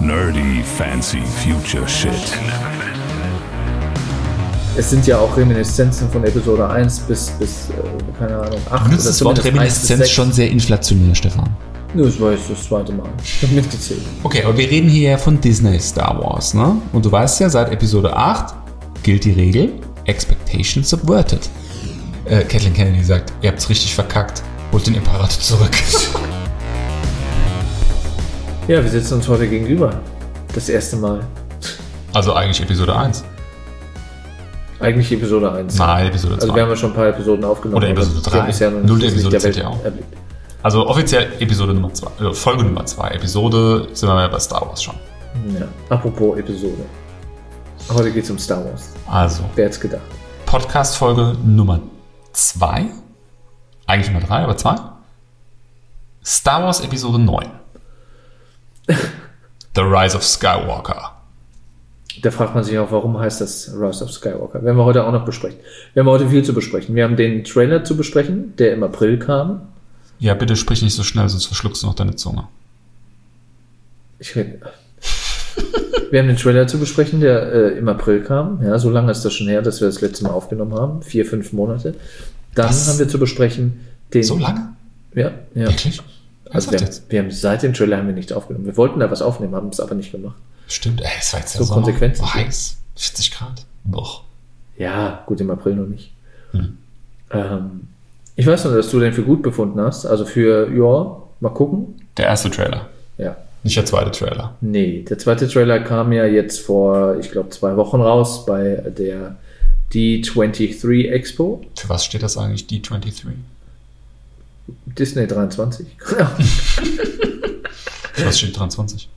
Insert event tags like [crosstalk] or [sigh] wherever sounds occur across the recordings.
Nerdy fancy future shit. Es sind ja auch Reminiszenzen von Episode 1 bis, bis äh, keine Ahnung, 8 Du nutzt das Wort zumindest 1 bis Reminiszenz 6. schon sehr inflationär, Stefan. Nö, Das war jetzt das zweite Mal. Ich hab mitgezählt. Okay, aber wir reden hier ja von Disney Star Wars, ne? Und du weißt ja, seit Episode 8 gilt die Regel Expectation subverted. Äh, Kathleen Kennedy sagt, ihr habt's richtig verkackt. Holt den Imperator zurück. [laughs] Ja, wir sitzen uns heute gegenüber. Das erste Mal. also eigentlich Episode 1. Eigentlich Episode 1. Nein, Episode 2. Also wir haben ja schon ein paar Episoden aufgenommen. Oder Episode aber wir drei. haben bisher noch Null nicht das Episode zählt ja auch. erblickt. Also offiziell Episode Nummer 2, äh, Folge Nummer 2. Episode sind wir ja bei Star Wars schon. Ja. Apropos Episode. Heute geht es um Star Wars. Also, Wer hätte es gedacht? Podcast-Folge Nummer 2. Eigentlich Nummer 3, aber 2. Star Wars Episode 9. The Rise of Skywalker. Da fragt man sich auch, warum heißt das Rise of Skywalker? Werden wir heute auch noch besprechen. Wir haben heute viel zu besprechen. Wir haben den Trailer zu besprechen, der im April kam. Ja, bitte sprich nicht so schnell, sonst verschluckst du noch deine Zunge. Ich red- wir haben den Trailer zu besprechen, der äh, im April kam. Ja, so lange ist das schon her, dass wir das letzte Mal aufgenommen haben. Vier, fünf Monate. Dann Was? haben wir zu besprechen den. So lange? Ja, ja. Wirklich? Also wir, jetzt? wir haben seit dem Trailer haben wir nicht aufgenommen. Wir wollten da was aufnehmen, haben es aber nicht gemacht. Stimmt, ey, es war jetzt So Sommer. konsequent War wir. heiß. 40 Grad. Doch. Ja, gut, im April noch nicht. Hm. Ähm, ich weiß nur, dass du den für gut befunden hast. Also für, ja, mal gucken. Der erste Trailer. Ja. Nicht der zweite Trailer. Nee, der zweite Trailer kam ja jetzt vor, ich glaube, zwei Wochen raus bei der D23 Expo. Für was steht das eigentlich, D23? Disney 23. Für [laughs] was steht 23?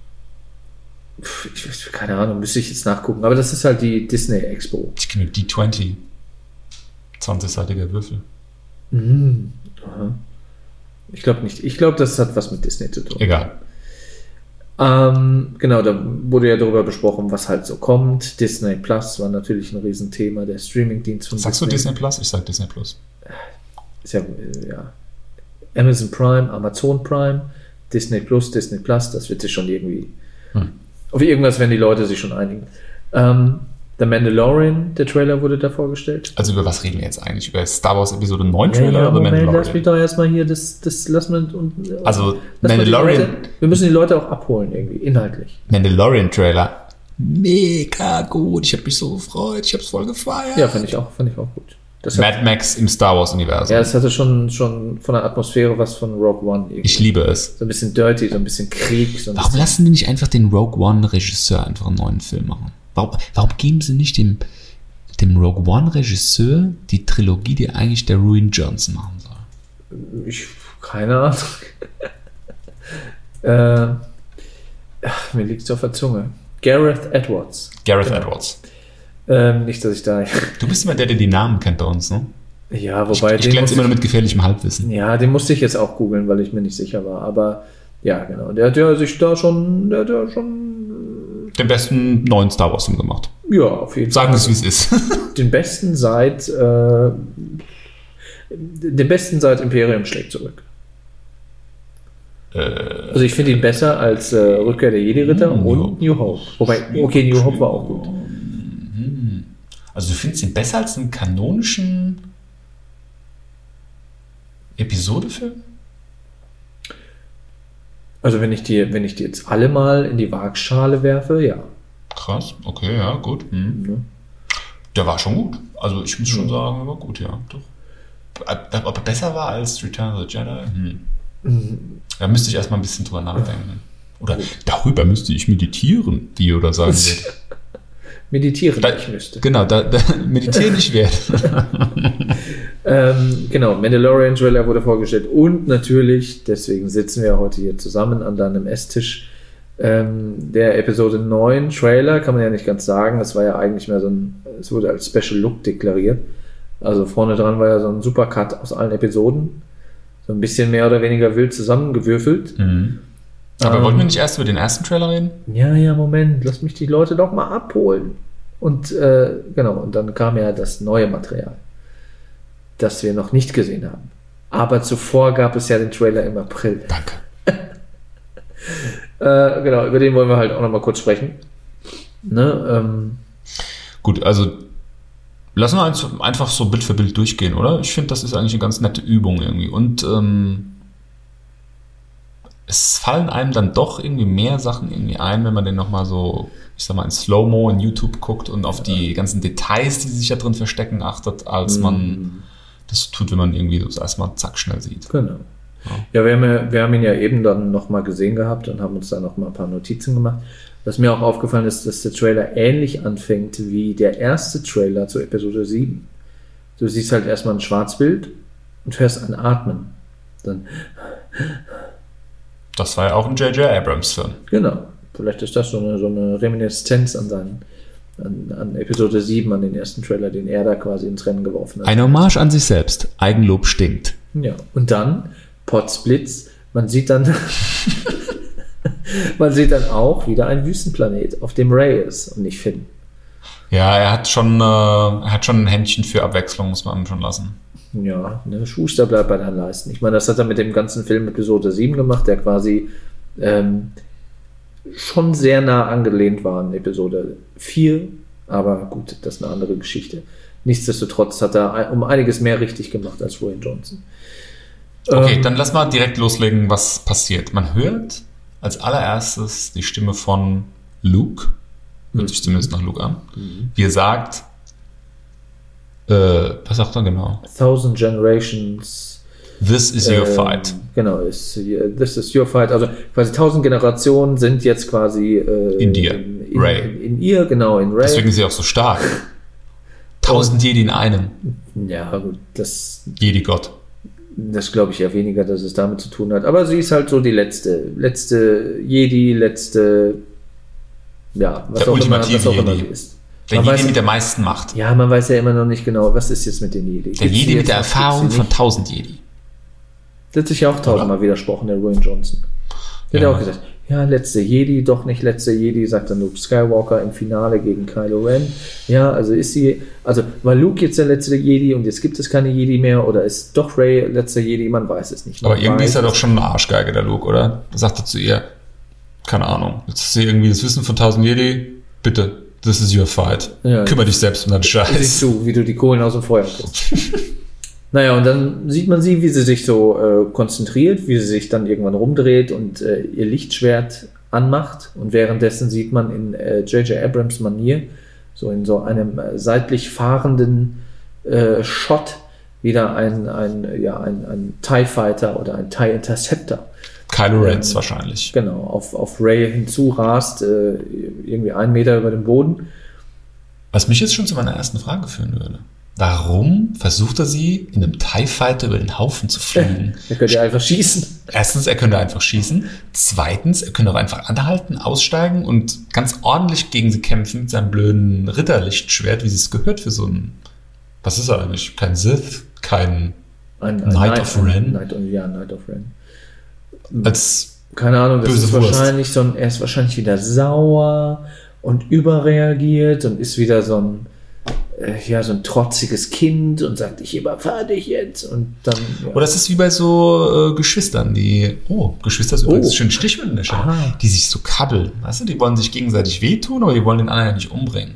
ich weiß, keine Ahnung, müsste ich jetzt nachgucken. Aber das ist halt die Disney Expo. Ich kenne nur D20. 20-seitiger Würfel. Mhm. Ich glaube nicht. Ich glaube, das hat was mit Disney zu tun. Egal. Ähm, genau, da wurde ja darüber besprochen, was halt so kommt. Disney Plus war natürlich ein Riesenthema, der Streamingdienst von Sagst du Disney Plus? Ich sag Disney Plus. Ist ja, ja. Amazon Prime, Amazon Prime, Disney Plus, Disney Plus, das wird sich schon irgendwie. Hm. Auf irgendwas werden die Leute sich schon einigen. Ähm, The Mandalorian, der Trailer wurde da vorgestellt. Also über was reden wir jetzt eigentlich? Über Star Wars Episode 9 Ja, Trailer ja, oder Moment, lass mich Mandalorian? doch erstmal hier das, das lassen wir und. Also lass mal die Mandalorian, Leute, wir müssen die Leute auch abholen, irgendwie, inhaltlich. Mandalorian Trailer. Mega gut. Ich habe mich so gefreut. Ich habe es voll gefeiert. Ja, fand ich auch, fand ich auch gut. Das Mad Max im Star Wars Universum. ja, das hatte schon, schon von der Atmosphäre was von Rogue One. Irgendwie. Ich liebe es. so ein bisschen dirty, so ein bisschen Krieg. So ein Warum bisschen, lassen die nicht einfach den Rogue One Regisseur einfach einen neuen Film machen? Warum, warum geben sie nicht dem, dem Rogue One Regisseur die Trilogie, die eigentlich der Ruin Johnson machen soll? Ich, keine Ahnung. [laughs] äh, ach, mir liegt es auf der Zunge. Gareth Edwards. Gareth Genau. Edwards. Ähm, nicht, dass ich da. Du bist immer der, der die Namen kennt bei uns, ne? ja, Ich, wobei. ich den glänze immer nur ich- mit gefährlichem Halbwissen. Ja, den musste ich jetzt auch googeln, weil ich mir nicht sicher war. Aber ja, genau. Der hat ja sich da schon. Der hat ja schon. Den besten neuen Star Wars Film gemacht. Ja, auf jeden Sagen wir Fall. es, wie es ist. [laughs] Den besten seit. Äh, den besten seit Imperium schlägt zurück. Äh, Also ich finde ihn besser als äh, Rückkehr der Jedi-Ritter und New Hope. Wobei, okay, New Hope war auch gut. Also du findest ihn besser als einen kanonischen Episodefilm? Also wenn ich die, wenn ich die jetzt alle mal in die Waagschale werfe, ja. Krass, okay, ja, gut. Hm. Ne? Der war schon gut. Also ich muss schon sagen, er war gut, ja. Doch. Ob er besser war als Return of the Jedi? Hm. Da müsste ich erstmal ein bisschen drüber nachdenken. Oder darüber müsste ich meditieren, wie Yoda sagen [laughs] wird. Meditieren, Da- ich müsste. Genau, da, da [laughs] meditieren nicht wert. [laughs] Ähm, genau, Mandalorian Trailer wurde vorgestellt und natürlich, deswegen sitzen wir heute hier zusammen an deinem Esstisch, ähm, der Episode 9 Trailer, kann man ja nicht ganz sagen, das war ja eigentlich mehr so ein, es wurde als Special Look deklariert. Also vorne dran war ja so ein Supercut aus allen Episoden, so ein bisschen mehr oder weniger wild zusammengewürfelt. Mhm. Aber Ähm, wollten wir nicht erst über den ersten Trailer reden? Ja, ja, Moment, lass mich die Leute doch mal abholen. Und äh, genau, und dann kam ja das neue Material, das wir noch nicht gesehen haben. Aber zuvor gab es ja den Trailer im April. Danke. [laughs] Äh, genau, über den wollen wir halt auch nochmal kurz sprechen. Ne, ähm, Gut, also lassen wir uns einfach so Bild für Bild durchgehen, oder? Ich finde, das ist eigentlich eine ganz nette Übung irgendwie. Und ähm, es fallen einem dann doch irgendwie mehr Sachen irgendwie ein, wenn man den nochmal so, ich sag mal, in Slow-Mo in YouTube guckt und auf die ganzen Details, die sich da drin verstecken, achtet, als man das tut, wenn man irgendwie das erstmal zack schnell sieht. Genau. Ja, wir haben, ja, wir haben ihn ja eben dann nochmal gesehen gehabt und haben uns da nochmal ein paar Notizen gemacht. Was mir auch aufgefallen ist, dass der Trailer ähnlich anfängt wie der erste Trailer zu Episode 7. Du siehst halt erstmal ein Schwarzbild und hörst ein Atmen. Dann, Das war ja auch ein J.J. Abrams-Film. genau, vielleicht ist das so eine, so eine Reminiszenz an seinen, an, an Episode 7, an den ersten Trailer, den er da quasi ins Rennen geworfen hat. Eine Hommage an sich selbst. Eigenlob stinkt. Ja, und dann Potsblitz. Man sieht dann, [laughs] man sieht dann auch wieder einen Wüstenplanet, auf dem Ray ist und nicht Finn. Ja, er hat schon, äh, er hat schon ein Händchen für Abwechslung, muss man ihm schon lassen. Ja, ne, Schuster bleibt bei deinen Leisten. Ich meine, das hat er mit dem ganzen Film Episode 7 gemacht, der quasi ähm, schon sehr nah angelehnt war an Episode 4. Aber gut, das ist eine andere Geschichte. Nichtsdestotrotz hat er um einiges mehr richtig gemacht als Ryan Johnson. Okay, Ähm, dann lass mal direkt loslegen, was passiert. Man hört als allererstes die Stimme von Luke. Hört sich zumindest nach Luke an. Wie er sagt, äh, was sagt er genau? Thousand Generations. This is your ähm, fight. Genau, ist, this is your fight. Also quasi tausend Generationen sind jetzt quasi äh, In dir, in, in, Ray. In, in ihr, genau, in Ray. Deswegen ist sie auch so stark. [laughs] Tausend Jedi in einem. ja, gut, das Jedi-Gott. Das glaube ich ja weniger, dass es damit zu tun hat. Aber sie ist halt so die letzte, letzte Jedi, letzte, ja, was Der auch immer, was auch immer sie ist. Der Man Jedi weiß- mit der meisten Macht. Ja, man weiß ja immer noch nicht genau, was ist jetzt mit den Jedi. Der sie Jedi mit der Erfahrung sie von nicht? tausend Jedi. Das hat sich ja auch tausendmal widersprochen, der Ruin Johnson. Der Ja. hat auch gesagt, ja, letzte Jedi, doch nicht letzte Jedi, sagt dann Luke Skywalker im Finale gegen Kylo Ren. Ja, also ist sie, also war Luke jetzt der letzte Jedi und jetzt gibt es keine Jedi mehr oder ist doch Ray letzter Jedi, man weiß es nicht. Man Aber irgendwie ist er doch schon eine Arschgeige, der Luke, oder? Da sagt er zu ihr, keine Ahnung, jetzt hast du irgendwie das Wissen von 1000 Jedi, bitte, this is your fight. Ja. Kümmer dich selbst um deinen Siehst Scheiß. du, wie du die Kohlen aus dem Feuer kriegst. [laughs] naja, und dann sieht man sie, wie sie sich so äh, konzentriert, wie sie sich dann irgendwann rumdreht und äh, ihr Lichtschwert anmacht. Und währenddessen sieht man in äh, J.J. Abrams Manier, so in so einem äh, seitlich fahrenden äh, Shot, wieder ein, ein, ja, ein, ein TIE Fighter oder ein TIE Interceptor Kylo Rens wahrscheinlich. genau, auf, auf Ray hinzurast, äh, irgendwie einen Meter über dem Boden. Was mich jetzt schon zu meiner ersten Frage führen würde. Warum versucht er sie in einem TIE Fighter über den Haufen zu [laughs] fliegen? Da könnt ihr einfach schießen. Erstens, er könnte einfach schießen. Zweitens, er könnte auch einfach anhalten, aussteigen und ganz ordentlich gegen sie kämpfen mit seinem blöden Ritterlichtschwert, wie sie es gehört für so ein. Was ist er eigentlich? Kein Sith, kein. Ein, ein Knight of Ren? Knight of, ja, Knight of Ren. Als Keine Ahnung, das ist Wurst. wahrscheinlich so ein, er ist wahrscheinlich wieder sauer und überreagiert und ist wieder so ein, äh, ja, so ein trotziges Kind und sagt, ich überfahre dich jetzt und dann, ja. Oder es ist wie bei so äh, Geschwistern, die, oh, Geschwister ist übrigens Oh. der Show, Aha. die sich so kabbeln. Weißt du, die wollen sich gegenseitig wehtun, aber die wollen den anderen ja nicht umbringen.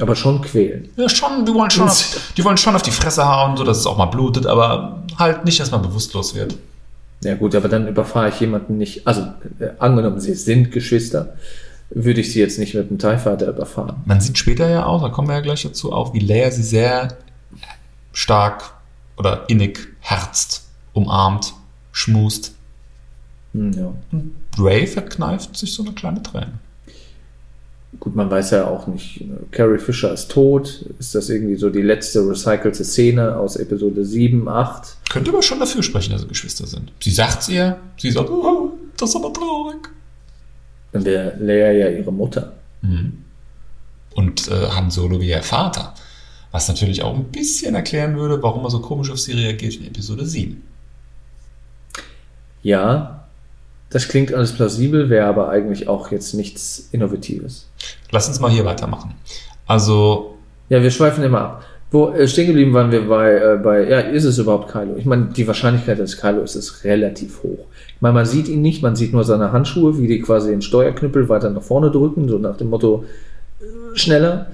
aber schon quälen. Ja, schon, die wollen schon, auf, die wollen schon auf die Fresse hauen, so dass es auch mal blutet, aber halt nicht, dass man bewusstlos wird. Ja gut, aber dann überfahre ich jemanden nicht, also äh, angenommen, sie sind Geschwister, würde ich sie jetzt nicht mit einem TIE Fighter überfahren. Man sieht später ja auch, da kommen wir ja gleich dazu, auch wie Leia sie sehr stark oder innig herzt, umarmt, schmust. Hm, ja. Und Ray verkneift sich so eine kleine Träne. Gut, man weiß ja auch nicht, Carrie Fisher ist tot. Ist das irgendwie so die letzte recycelte Szene aus Episode 7, 8? Könnte aber schon dafür sprechen, dass sie Geschwister sind. Sie sagt's ihr, sie sagt, oh, das ist aber traurig. Dann wäre Leia ja ihre Mutter. Und äh, Han Solo wie ihr Vater. Was natürlich auch ein bisschen erklären würde, warum er so komisch auf sie reagiert in Episode 7. Ja, das klingt alles plausibel, wäre aber eigentlich auch jetzt nichts Innovatives. Lass uns mal hier weitermachen. Also, Ja, wir schweifen immer ab. Wo äh, stehen geblieben waren wir bei, äh, bei, ja, ist es überhaupt Kylo? Ich meine, die Wahrscheinlichkeit, dass es Kylo ist, ist relativ hoch. Ich meine, man sieht ihn nicht, man sieht nur seine Handschuhe, wie die quasi den Steuerknüppel weiter nach vorne drücken, so nach dem Motto äh, schneller.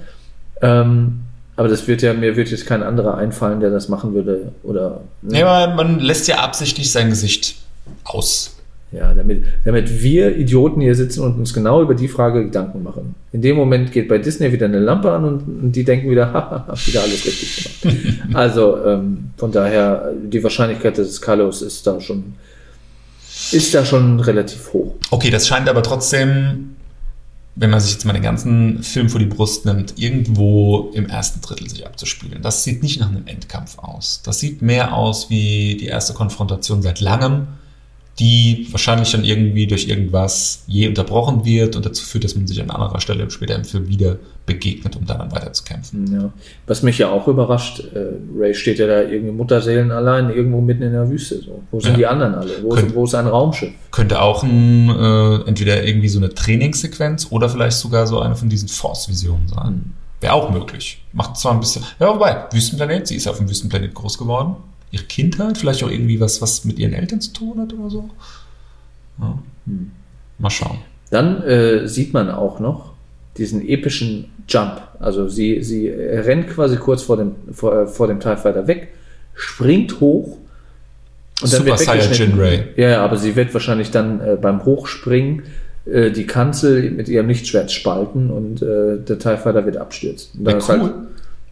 Ähm, aber das wird ja, mir wird jetzt kein anderer einfallen, der das machen würde. Oder, ne? Ja, man lässt ja absichtlich sein Gesicht aus. Ja, damit, damit wir Idioten hier sitzen und uns genau über die Frage Gedanken machen. In dem Moment geht bei Disney wieder eine Lampe an und, und die denken wieder, [laughs] haha, wieder alles richtig gemacht. [laughs] also ähm, von daher, die Wahrscheinlichkeit des Carlos ist da schon, ist da schon relativ hoch. Okay, das scheint aber trotzdem, wenn man sich jetzt mal den ganzen Film vor die Brust nimmt, irgendwo im ersten Drittel sich abzuspielen. Das sieht nicht nach einem Endkampf aus. Das sieht mehr aus wie die erste Konfrontation seit langem die wahrscheinlich dann irgendwie durch irgendwas je unterbrochen wird und dazu führt, dass man sich an anderer Stelle später im Film wieder begegnet, um daran weiterzukämpfen. Ja. Was mich ja auch überrascht, äh, Ray steht ja da irgendwie Mutterseelen allein irgendwo mitten in der Wüste. So. Wo sind Ja. die anderen alle? Wo, Könnt- ist, wo ist ein Raumschiff? Könnte auch ein, äh, entweder irgendwie so eine Trainingssequenz oder vielleicht sogar so eine von diesen Force-Visionen sein. Wäre auch möglich. Macht zwar ein bisschen. Ja, wobei, Wüstenplanet, sie ist auf dem Wüstenplanet groß geworden. Ihre Kindheit, vielleicht auch irgendwie was, was mit ihren Eltern zu tun hat oder so. Ja. Mal schauen. Dann äh, sieht man auch noch diesen epischen Jump. Also sie, sie rennt quasi kurz vor dem, vor, äh, vor dem TIE Fighter weg, springt hoch und dann Super. Saiyajin Ray. Ja, ja, aber sie wird wahrscheinlich dann äh, beim Hochspringen äh, die Kanzel mit ihrem Lichtschwert spalten und äh, der TIE Fighter wird abstürzen. Und dann Wäre ist cool, halt,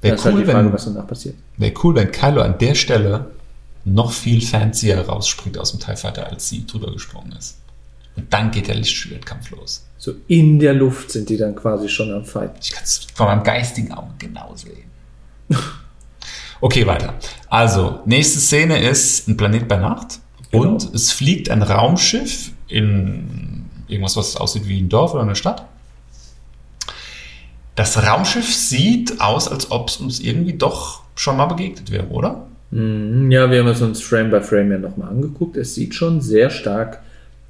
dann wär ist halt cool, die Frage, wenn, was danach passiert. wär cool, wenn Kylo an der Stelle noch viel fancier rausspringt aus dem TIE Fighter, als sie drüber gesprungen ist. Und dann geht der Lichtschwertkampf los. So in der Luft sind die dann quasi schon am Fight. Ich kann es von meinem geistigen Auge genau sehen. [laughs] Okay, weiter. Also, nächste Szene ist ein Planet bei Nacht Genau. und es fliegt ein Raumschiff in irgendwas, was aussieht wie ein Dorf oder eine Stadt. Das Raumschiff sieht aus, als ob es uns irgendwie doch schon mal begegnet wäre, oder? Mhm, Ja, wir haben es uns Frame by Frame ja nochmal angeguckt. Es sieht schon sehr stark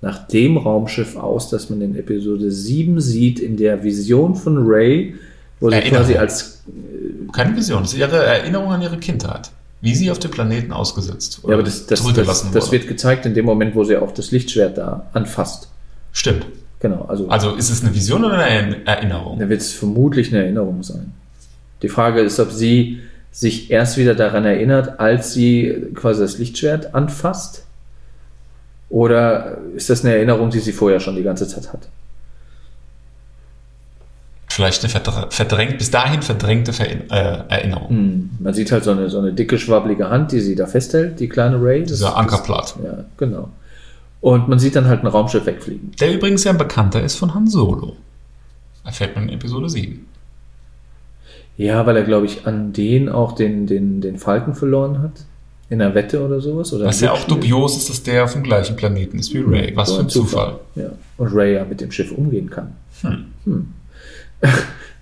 nach dem Raumschiff aus, das man in Episode 7 sieht, in der Vision von Ray, wo sie Erinnerung. quasi als. Keine Vision, das ist ihre Erinnerung an ihre Kindheit. Wie sie auf dem Planeten ausgesetzt Ja, aber das, das, das, das wird gezeigt in dem Moment, wo sie auch das Lichtschwert da anfasst. Stimmt. Genau, also, Also ist es eine Vision oder eine Erinnerung? da wird es vermutlich eine Erinnerung sein. Die Frage ist, ob sie sich erst wieder daran erinnert, als sie quasi das Lichtschwert anfasst. Oder ist das eine Erinnerung, die sie vorher schon die ganze Zeit hat? Vielleicht eine verdr- verdrängt, bis dahin verdrängte Verin äh, Erinnerung. Hm, Man sieht halt so eine, so eine dicke, schwabbelige Hand, die sie da festhält, die kleine Ray. Das- Dieser Ankerplatt. Das, ja, genau. Und man sieht dann halt ein Raumschiff wegfliegen. Der übrigens ja ein Bekannter ist von Han Solo. Erfährt man in Episode 7. Ja, weil er, glaube ich, an den auch den, den, den Falken verloren hat. In einer Wette oder sowas. Oder Was ja auch dubios ist, dass der auf dem gleichen Planeten ist wie Ray. Was So für ein Zufall. Ja. Und Ray ja mit dem Schiff umgehen kann. Hm. [laughs]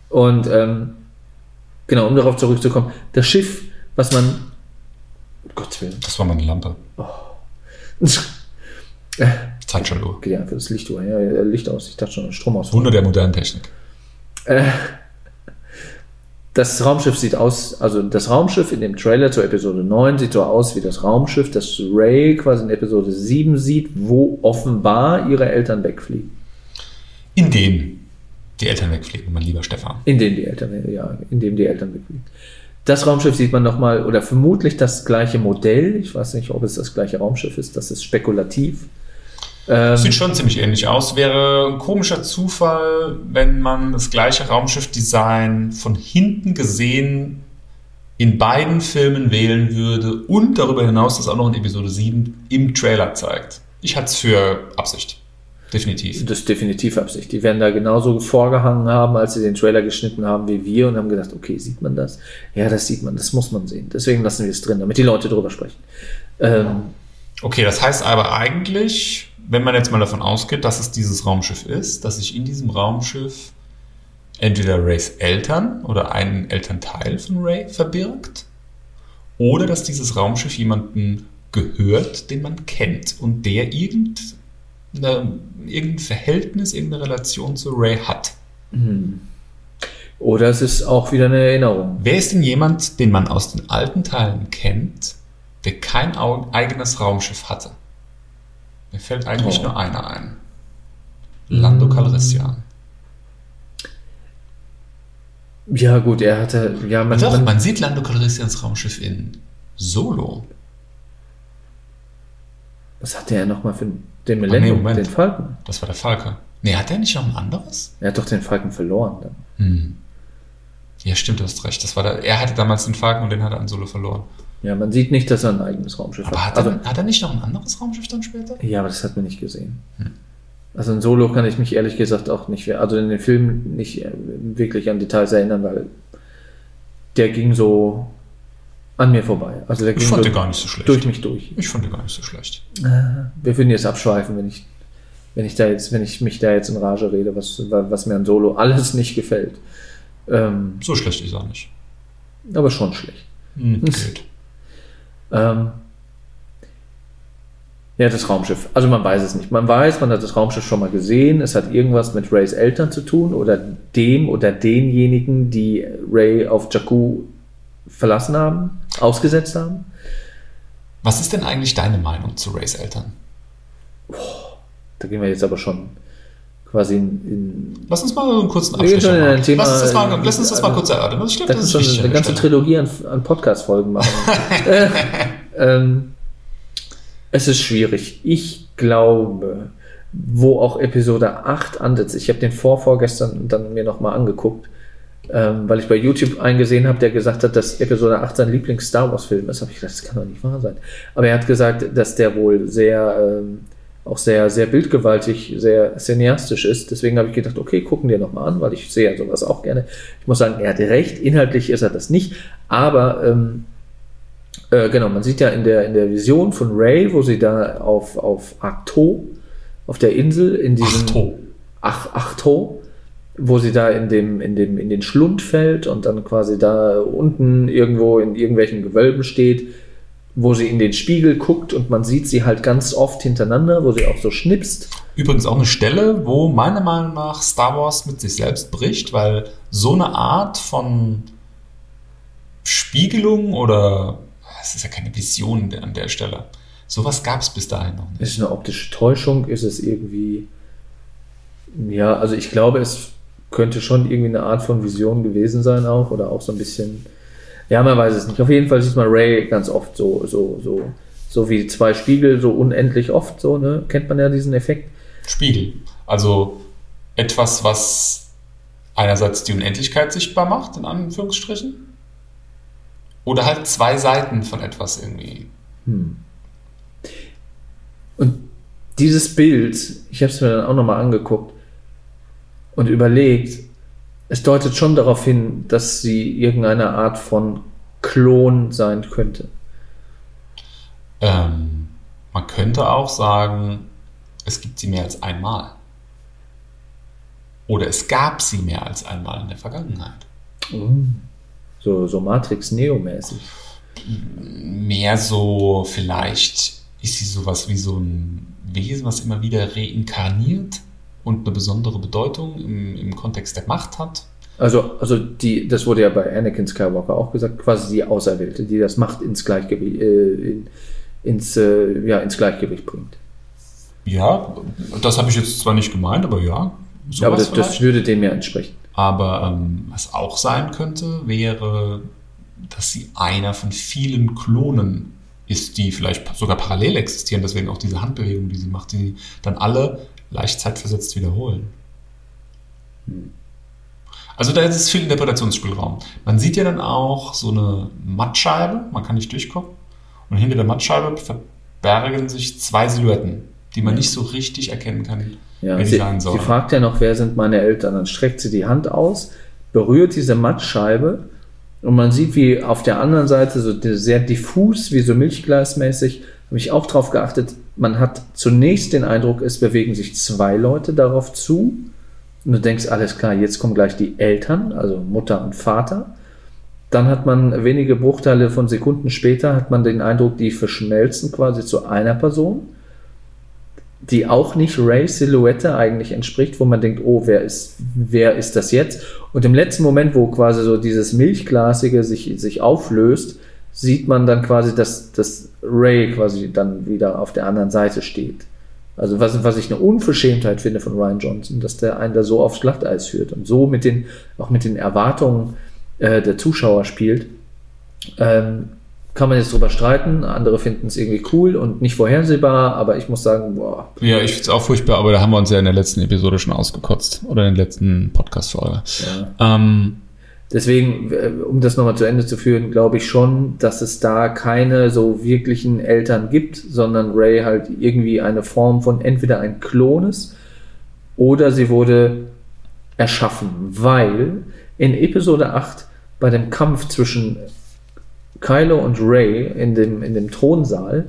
Und ähm, genau, um darauf zurückzukommen, das Schiff, was man. Gottes Willen. Das war meine Lampe. Äh, [laughs] Zeitschalur. Geht ja einfach das Licht, ja, ja, Licht aus. Ich dachte schon, Strom aus. Wunder der modernen Technik. Das Raumschiff sieht aus, also das Raumschiff in dem Trailer zur Episode 9 sieht so aus wie das Raumschiff, das Ray quasi in Episode 7 sieht, wo offenbar ihre Eltern wegfliegen. In dem die Eltern wegfliegen, mein lieber Stefan. In dem die Eltern, ja, in dem die Eltern wegfliegen. Das Raumschiff sieht man nochmal, oder vermutlich das gleiche Modell. Ich weiß nicht, ob es das gleiche Raumschiff ist, das ist spekulativ. Ähm, Sieht schon ziemlich ähnlich aus. Wäre ein komischer Zufall, wenn man das gleiche Raumschiff-Design von hinten gesehen in beiden Filmen wählen würde und darüber hinaus das auch noch in Episode 7 im Trailer zeigt. Ich halte es für Absicht. Definitiv. Das ist definitiv Absicht. Die werden da genauso vorgehangen haben, als sie den Trailer geschnitten haben wie wir und haben gedacht, okay, sieht man das? Ja, das sieht man, das muss man sehen. Deswegen lassen wir es drin, damit die Leute drüber sprechen. Ähm, Okay, das heißt aber eigentlich, wenn man jetzt mal davon ausgeht, dass es dieses Raumschiff ist, dass sich in diesem Raumschiff entweder Rays Eltern oder ein Elternteil von Ray verbirgt oder dass dieses Raumschiff jemanden gehört, den man kennt und der irgendeine, irgendein Verhältnis, irgendeine Relation zu Ray hat. Oder es ist auch wieder eine Erinnerung. Wer ist denn jemand, den man aus den alten Teilen kennt, der kein eigenes Raumschiff hatte? Mir fällt eigentlich Oh. nur einer ein. Lando Calrissian. Ja, gut, er hatte. Ja, man, Doch, man, man sieht Lando Calrissians Raumschiff in Solo. was hatte er nochmal für den Ah, nee, Millennium? Moment. den Falken? Das war der Falke. Nee, hat der nicht noch ein anderes? Er hat doch den Falken verloren dann. Hm. Ja, stimmt, du hast recht. Das war der, er hatte damals den Falken und den hat er an Solo verloren. Ja, man sieht nicht, dass er ein eigenes Raumschiff Aber hat, hat. er, Also, hat er nicht noch ein anderes Raumschiff dann später? ja, aber das hat man nicht gesehen. Hm. Also in Solo kann ich mich ehrlich gesagt auch nicht, also in den Film nicht äh, wirklich an Details erinnern, weil der ging so an mir vorbei. Also der Ich ging fand so den gar nicht so schlecht. durch mich durch. Ich fand den gar nicht so schlecht. Wir würden jetzt abschweifen, wenn ich, wenn ich da jetzt, wenn ich mich da jetzt in Rage rede, was, was mir an Solo [laughs] alles nicht gefällt. Ähm, So schlecht ist er nicht. aber schon schlecht. Hm, geht. Ähm, ja, das Raumschiff. Also man weiß es nicht. Man weiß, man hat das Raumschiff schon mal gesehen. Es hat irgendwas mit Rays Eltern zu tun oder dem oder denjenigen, die Ray auf Jakku verlassen haben, ausgesetzt haben. Was ist denn eigentlich deine Meinung zu Rays Eltern? Da gehen wir jetzt aber schon quasi in, Lass uns mal einen kurzen ein machen. Thema- lass, uns das mal, lass uns das mal kurz erörtern. Ich glaube, Das das, ist schon eine an ganze. Trilogie an, an Podcast-Folgen machen. äh, [laughs] ähm, es ist schwierig. Ich glaube, wo auch Episode 8 ansetzt, ich habe den vor vorgestern dann mir nochmal angeguckt, ähm, weil ich bei YouTube eingesehen habe, der gesagt hat, dass Episode 8 sein Lieblings-Star Wars-Film ist. habe ich gedacht, das kann doch nicht wahr sein. Aber er hat gesagt, dass der wohl sehr, ähm, auch sehr, sehr bildgewaltig, sehr cineastisch ist. Deswegen habe ich gedacht, okay, gucken dir nochmal an, weil ich sehe ja sowas auch gerne. Ich muss sagen, er hatte recht, inhaltlich ist er das nicht, aber ähm, äh, genau, man sieht ja in der, in der Vision von Ray, wo sie da auf, auf Acto, auf der Insel, in diesem Achto. Ach, Achto, wo sie da in dem, in dem, in den Schlund fällt und dann quasi da unten irgendwo in irgendwelchen Gewölben steht, wo sie in den Spiegel guckt und man sieht sie halt ganz oft hintereinander, wo sie auch so schnipst. Übrigens auch eine Stelle, wo meiner Meinung nach Star Wars mit sich selbst bricht, weil so eine Art von Spiegelung oder es ist ja keine Vision an der Stelle. Sowas gab es bis dahin noch nicht. Ist es eine optische Täuschung? Ist es irgendwie. Ja, also ich glaube, es könnte schon irgendwie eine Art von Vision gewesen sein auch oder auch so ein bisschen. Ja, man weiß es nicht. Auf jeden Fall sieht man Ray ganz oft so, so, so, so wie zwei Spiegel, so unendlich oft, so, ne? Kennt man ja diesen Effekt. Spiegel. Also etwas, was einerseits die Unendlichkeit sichtbar macht, in Anführungsstrichen. Oder halt zwei Seiten von etwas irgendwie. Und dieses Bild, ich habe es mir dann auch nochmal angeguckt und überlegt, es deutet schon darauf hin, dass sie irgendeine Art von Klon sein könnte. Ähm, man könnte auch sagen, es gibt sie mehr als einmal. Oder es gab sie mehr als einmal in der Vergangenheit. So, so Matrix Neo-mäßig. Mehr so, vielleicht ist sie sowas wie so ein Wesen, was immer wieder reinkarniert und eine besondere Bedeutung im, im Kontext der Macht hat. Also, also die, das wurde ja bei Anakin Skywalker auch gesagt, quasi die Auserwählte, die das Macht ins Gleichgewicht, äh, in, ins, äh, ja, ins Gleichgewicht bringt. Ja, das habe ich jetzt zwar nicht gemeint, aber ja. Ja, aber das, das würde dem ja entsprechen. Aber ähm, was auch sein könnte, wäre, dass sie einer von vielen Klonen ist, die vielleicht sogar parallel existieren. Deswegen auch diese Handbewegung, die sie macht, die dann alle leicht zeitversetzt wiederholen. Also da ist es viel Interpretationsspielraum. Man sieht ja dann auch so eine Mattscheibe, man kann nicht durchgucken. Und hinter der Mattscheibe verbergen sich zwei Silhouetten, die man nicht so richtig erkennen kann, Ja, wer sie, sein sie fragt ja noch, wer sind meine Eltern? Dann streckt sie die Hand aus, berührt diese Mattscheibe und man sieht, wie auf der anderen Seite so sehr diffus, wie so milchglasmäßig, habe ich auch drauf geachtet, man hat zunächst den Eindruck, es bewegen sich zwei Leute darauf zu und du denkst, alles klar, jetzt kommen gleich die Eltern, also Mutter und Vater. Dann hat man wenige Bruchteile von Sekunden später, hat man den Eindruck, die verschmelzen quasi zu einer Person die auch nicht Rays Silhouette eigentlich entspricht, wo man denkt, oh, wer ist, wer ist das jetzt? Und im letzten Moment, wo quasi so dieses Milchglasige sich, sich auflöst, sieht man dann quasi, dass, dass Ray quasi dann wieder auf der anderen Seite steht. Also was, was ich eine Unverschämtheit finde von Ryan Johnson, dass der einen da so aufs Glatteis führt und so mit den, auch mit den Erwartungen äh, der Zuschauer spielt. Ähm, kann man jetzt drüber streiten. Andere finden es irgendwie cool und nicht vorhersehbar, aber ich muss sagen, boah. Ja, ich finde es auch furchtbar, aber da haben wir uns ja in der letzten Episode schon ausgekotzt oder in der letzten Podcast-Folge. Ja. Ähm, Deswegen, äh, um das nochmal zu Ende zu führen, glaube ich schon, dass es da keine so wirklichen Eltern gibt, sondern Ray halt irgendwie eine Form von entweder ein Klon ist oder sie wurde erschaffen, weil in Episode 8 bei dem Kampf zwischen Kylo und Ray in dem, in dem Thronsaal,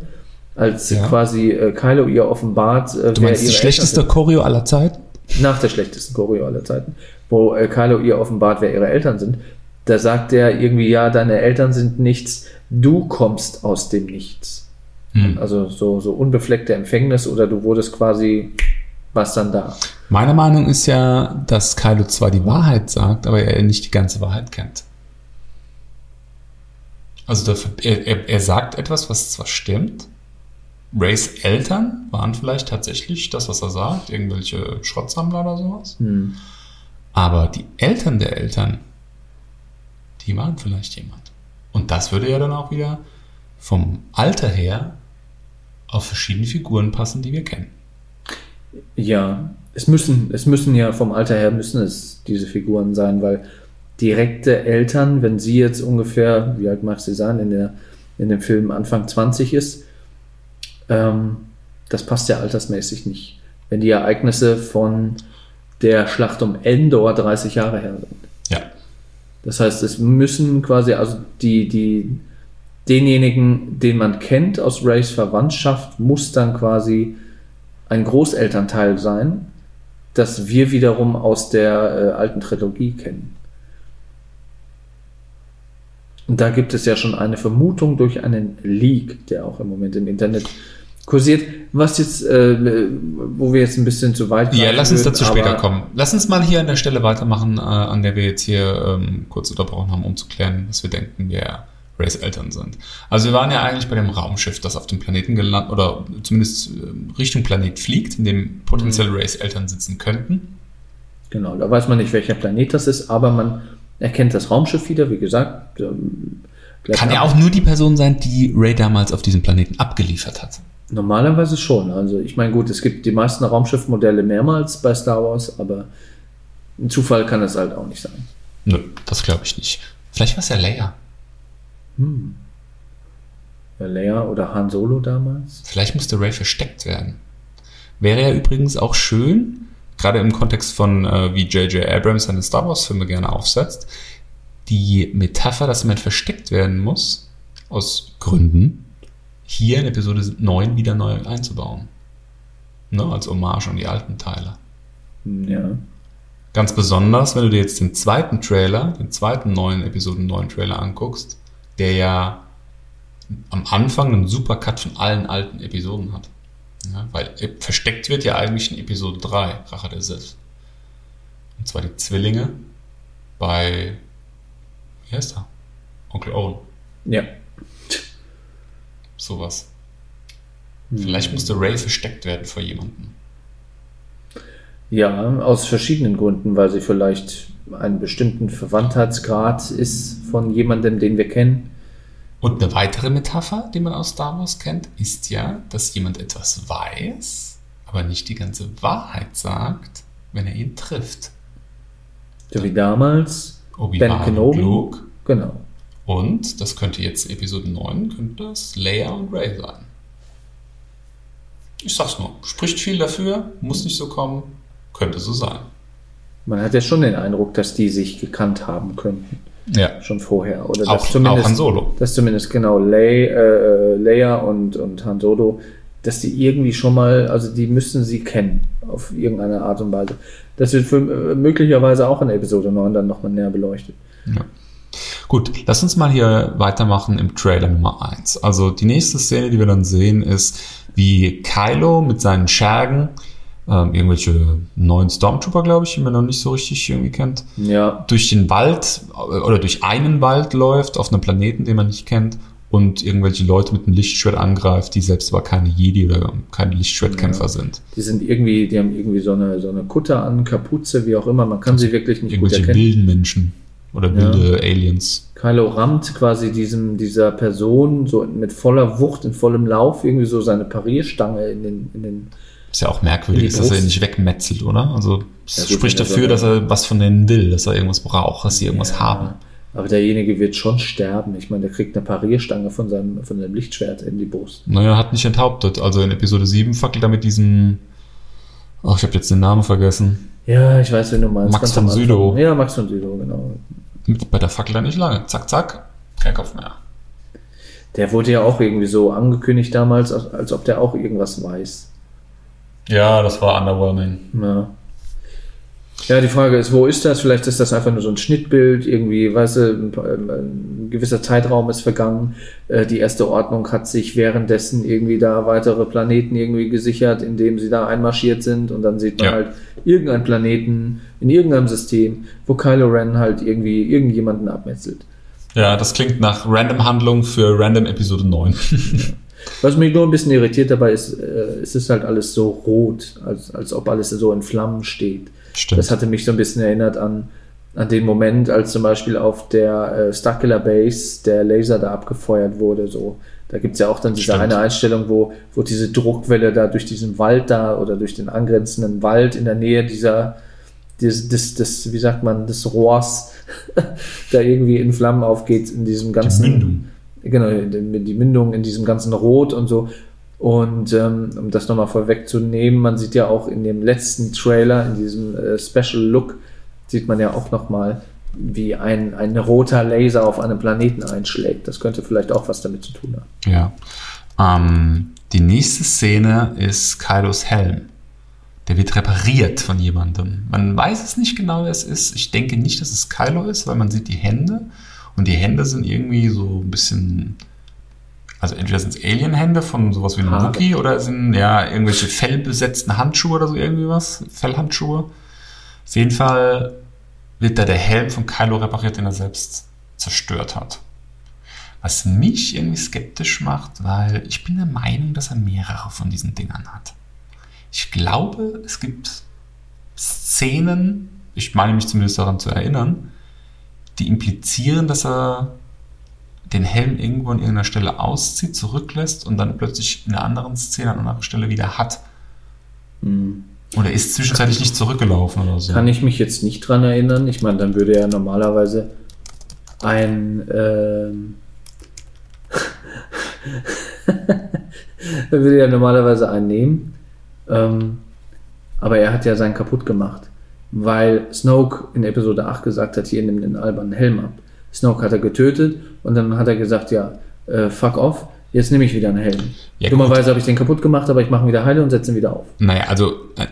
als ja. quasi äh, Kylo ihr offenbart. Äh, du meinst das schlechteste Choreo aller Zeiten? Nach der schlechtesten Choreo aller Zeiten, wo äh, Kylo ihr offenbart, wer ihre Eltern sind. Da sagt er irgendwie, ja, deine Eltern sind nichts, du kommst aus dem Nichts. Hm. Also so, so unbefleckte Empfängnis oder du wurdest quasi was dann da. Meine Meinung ist ja, dass Kylo zwar die Wahrheit sagt, aber er nicht die ganze Wahrheit kennt. Also der, er, er, sagt etwas, was zwar stimmt. Rays Eltern waren vielleicht tatsächlich das, was er sagt, irgendwelche Schrottsammler oder sowas. Hm. Aber die Eltern der Eltern, die waren vielleicht jemand. Und das würde ja dann auch wieder vom Alter her auf verschiedene Figuren passen, die wir kennen. Ja, es müssen, es müssen ja vom Alter her müssen es diese Figuren sein, weil direkte Eltern, wenn sie jetzt ungefähr, wie alt mag sie sein, in, der, in dem Film Anfang 20 ist, ähm, das passt ja altersmäßig nicht. Wenn die Ereignisse von der Schlacht um Endor 30 Jahre her sind. Ja. Das heißt, es müssen quasi, also die, die, denjenigen, den man kennt aus Rays Verwandtschaft, muss dann quasi ein Großelternteil sein, das wir wiederum aus der äh, alten Trilogie kennen. Und da gibt es ja schon eine Vermutung durch einen Leak, der auch im Moment im Internet kursiert, was jetzt, äh, wo wir jetzt ein bisschen zu weit Ja, lass uns dazu später kommen. Lass uns mal hier an der Stelle weitermachen, äh, an der wir jetzt hier ähm, kurz unterbrochen haben, um zu klären, was wir denken, wer Rays Eltern sind. Also wir waren ja eigentlich bei dem Raumschiff, das auf dem Planeten gelandet oder zumindest äh, Richtung Planet fliegt, in dem potenziell mhm. Rays Eltern sitzen könnten. Genau, da weiß man nicht, welcher Planet das ist, aber man er kennt das Raumschiff wieder, wie gesagt. Ähm, Kann er auch nur die Person sein, die Ray damals auf diesem Planeten abgeliefert hat? Normalerweise schon. Also ich meine, gut, es gibt die meisten Raumschiffmodelle mehrmals bei Star Wars, aber ein Zufall kann es halt auch nicht sein. Nö, das glaube ich nicht. Vielleicht war es ja Leia. Hm. Ja, Leia oder Han Solo damals? Vielleicht musste Ray versteckt werden. Wäre ja übrigens auch schön, gerade im Kontext von, äh, wie J.J. Abrams seine Star Wars-Filme gerne aufsetzt, die Metapher, dass jemand versteckt werden muss, aus Gründen, hier in Episode 9 wieder neu einzubauen. Ne, als Hommage an die alten Teile. Ja. Ganz besonders, wenn du dir jetzt den zweiten Trailer, den zweiten neuen Episoden 9 Trailer anguckst, der ja am Anfang einen Supercut von allen alten Episoden hat. Ja, weil versteckt wird ja eigentlich in Episode 3, Rache der Sith. Und zwar die Zwillinge bei, wie heißt er? Onkel Owen. Ja. Sowas. Hm. Vielleicht musste Ray versteckt werden vor jemandem. Ja, aus verschiedenen Gründen, weil sie vielleicht einen bestimmten Verwandtheitsgrad ist von jemandem, den wir kennen. Und eine weitere Metapher, die man aus Star Wars kennt, ist ja, dass jemand etwas weiß, aber nicht die ganze Wahrheit sagt, wenn er ihn trifft. So wie damals Ben Kenobi. Luke. Genau. Und das könnte jetzt Episode 9, könnte das Leia und Ray sein. Ich sag's nur, spricht viel dafür, muss nicht so kommen, könnte so sein. Man hat ja schon den Eindruck, dass die sich gekannt haben könnten. Ja. Schon vorher. Oder auch, zumindest, auch Han Solo. Dass zumindest genau Lei, äh, Leia und, und Han Solo, dass die irgendwie schon mal, also die müssen sie kennen, auf irgendeine Art und Weise. Das wird für, äh, möglicherweise auch in Episode 9 dann nochmal näher beleuchtet. Ja. Gut, lass uns mal hier weitermachen im Trailer Nummer 1. Also die nächste Szene, die wir dann sehen, ist, wie Kylo mit seinen Schergen, ähm, irgendwelche neuen Stormtrooper, glaube ich, die man noch nicht so richtig irgendwie kennt, Ja. durch den Wald äh, oder durch einen Wald läuft, auf einem Planeten, den man nicht kennt, und irgendwelche Leute mit einem Lichtschwert angreift, die selbst aber keine Jedi oder keine Lichtschwertkämpfer Ja. sind. Die sind irgendwie, die haben irgendwie so eine, so eine Kutte an, Kapuze, wie auch immer. Man kann sie wirklich nicht gut Irgendwelche erkennen. wilden Menschen oder Ja. wilde Aliens. Kylo rammt quasi diesem, dieser Person so mit voller Wucht, in vollem Lauf irgendwie so seine Parierstange in den, in den Ist ja auch merkwürdig, dass er ihn nicht wegmetzelt, oder? Also es Ja, spricht dafür, dass er was von denen will, dass er irgendwas braucht, dass sie irgendwas Ja, haben. Aber derjenige wird schon sterben. Ich meine, der kriegt eine Parierstange von seinem, von seinem Lichtschwert in die Brust. Naja, hat nicht enthauptet. Also in Episode 7 fackelt er mit diesem. Ach, ich habe jetzt den Namen vergessen. Ja, ich weiß, wen du meinst. Max von. Südow. Ja, Max von Südow, genau. Mit, bei der Fackel dann nicht lange. Zack, zack. Kein Kopf mehr. Der wurde ja auch irgendwie so angekündigt damals, als, als ob der auch irgendwas weiß. Ja, das war underwhelming. Ja. Ja, die Frage ist, wo ist das? Vielleicht ist das einfach nur so ein Schnittbild, irgendwie, weißt du, ein, ein, ein gewisser Zeitraum ist vergangen. Äh, die erste Ordnung hat sich währenddessen irgendwie da weitere Planeten irgendwie gesichert, indem sie da einmarschiert sind und dann sieht man Ja. halt irgendeinen Planeten in irgendeinem System, wo Kylo Ren halt irgendwie irgendjemanden abmetzelt. Ja, das klingt nach Random Handlung für Random Episode 9. [laughs] Was mich nur ein bisschen irritiert dabei ist, äh, es ist halt alles so rot, als, als ob alles so in Flammen steht. Stimmt. Das hatte mich so ein bisschen erinnert an, an den Moment, als zum Beispiel auf der äh, Starkiller Base der Laser da abgefeuert wurde. So. Da gibt es ja auch dann diese Stimmt. eine Einstellung, wo, wo diese Druckwelle da durch diesen Wald da oder durch den angrenzenden Wald in der Nähe dieser, des, des, des wie sagt man, des Rohrs [laughs] da irgendwie in Flammen aufgeht, in diesem ganzen. Mündung. Genau, die die Mündung in diesem ganzen Rot und so. Und ähm, um das nochmal vorwegzunehmen, man sieht ja auch in dem letzten Trailer, in diesem äh, Special Look, sieht man ja auch nochmal, wie ein, ein roter Laser auf einem Planeten einschlägt. Das könnte vielleicht auch was damit zu tun haben. Ja. Ähm, die nächste Szene ist Kylos Helm. Der wird repariert von jemandem. Man weiß es nicht genau, wer es ist. Ich denke nicht, dass es Kylo ist, weil man sieht die Hände. Und die Hände sind irgendwie so ein bisschen. Also entweder sind es Alien-Hände von sowas wie einem Haare. Wookie oder sind ja irgendwelche fellbesetzten Handschuhe oder so irgendwie was. Fellhandschuhe. Auf jeden Fall wird da der Helm von Kylo repariert, den er selbst zerstört hat. Was mich irgendwie skeptisch macht, weil ich bin der Meinung, dass er mehrere von diesen Dingern hat. Ich glaube, es gibt Szenen, ich meine mich zumindest daran zu erinnern, die implizieren, dass er den Helm irgendwo an irgendeiner Stelle auszieht, zurücklässt und dann plötzlich in einer anderen Szene an anderer Stelle wieder hat. Oder ist zwischenzeitlich nicht zurückgelaufen oder so. Kann ich mich jetzt nicht dran erinnern. Ich meine, dann würde er normalerweise ein. Ähm, [laughs] dann würde er normalerweise einen nehmen. Ähm, aber er hat ja seinen kaputt gemacht. Weil Snoke in Episode 8 gesagt hat, hier nimm den albernen Helm ab. Snoke hat er getötet und dann hat er gesagt, ja, äh, fuck off, jetzt nehme ich wieder einen Helm. Ja, Dummerweise habe ich den kaputt gemacht, aber ich mache ihn wieder heile und setze ihn wieder auf. Naja, also äh,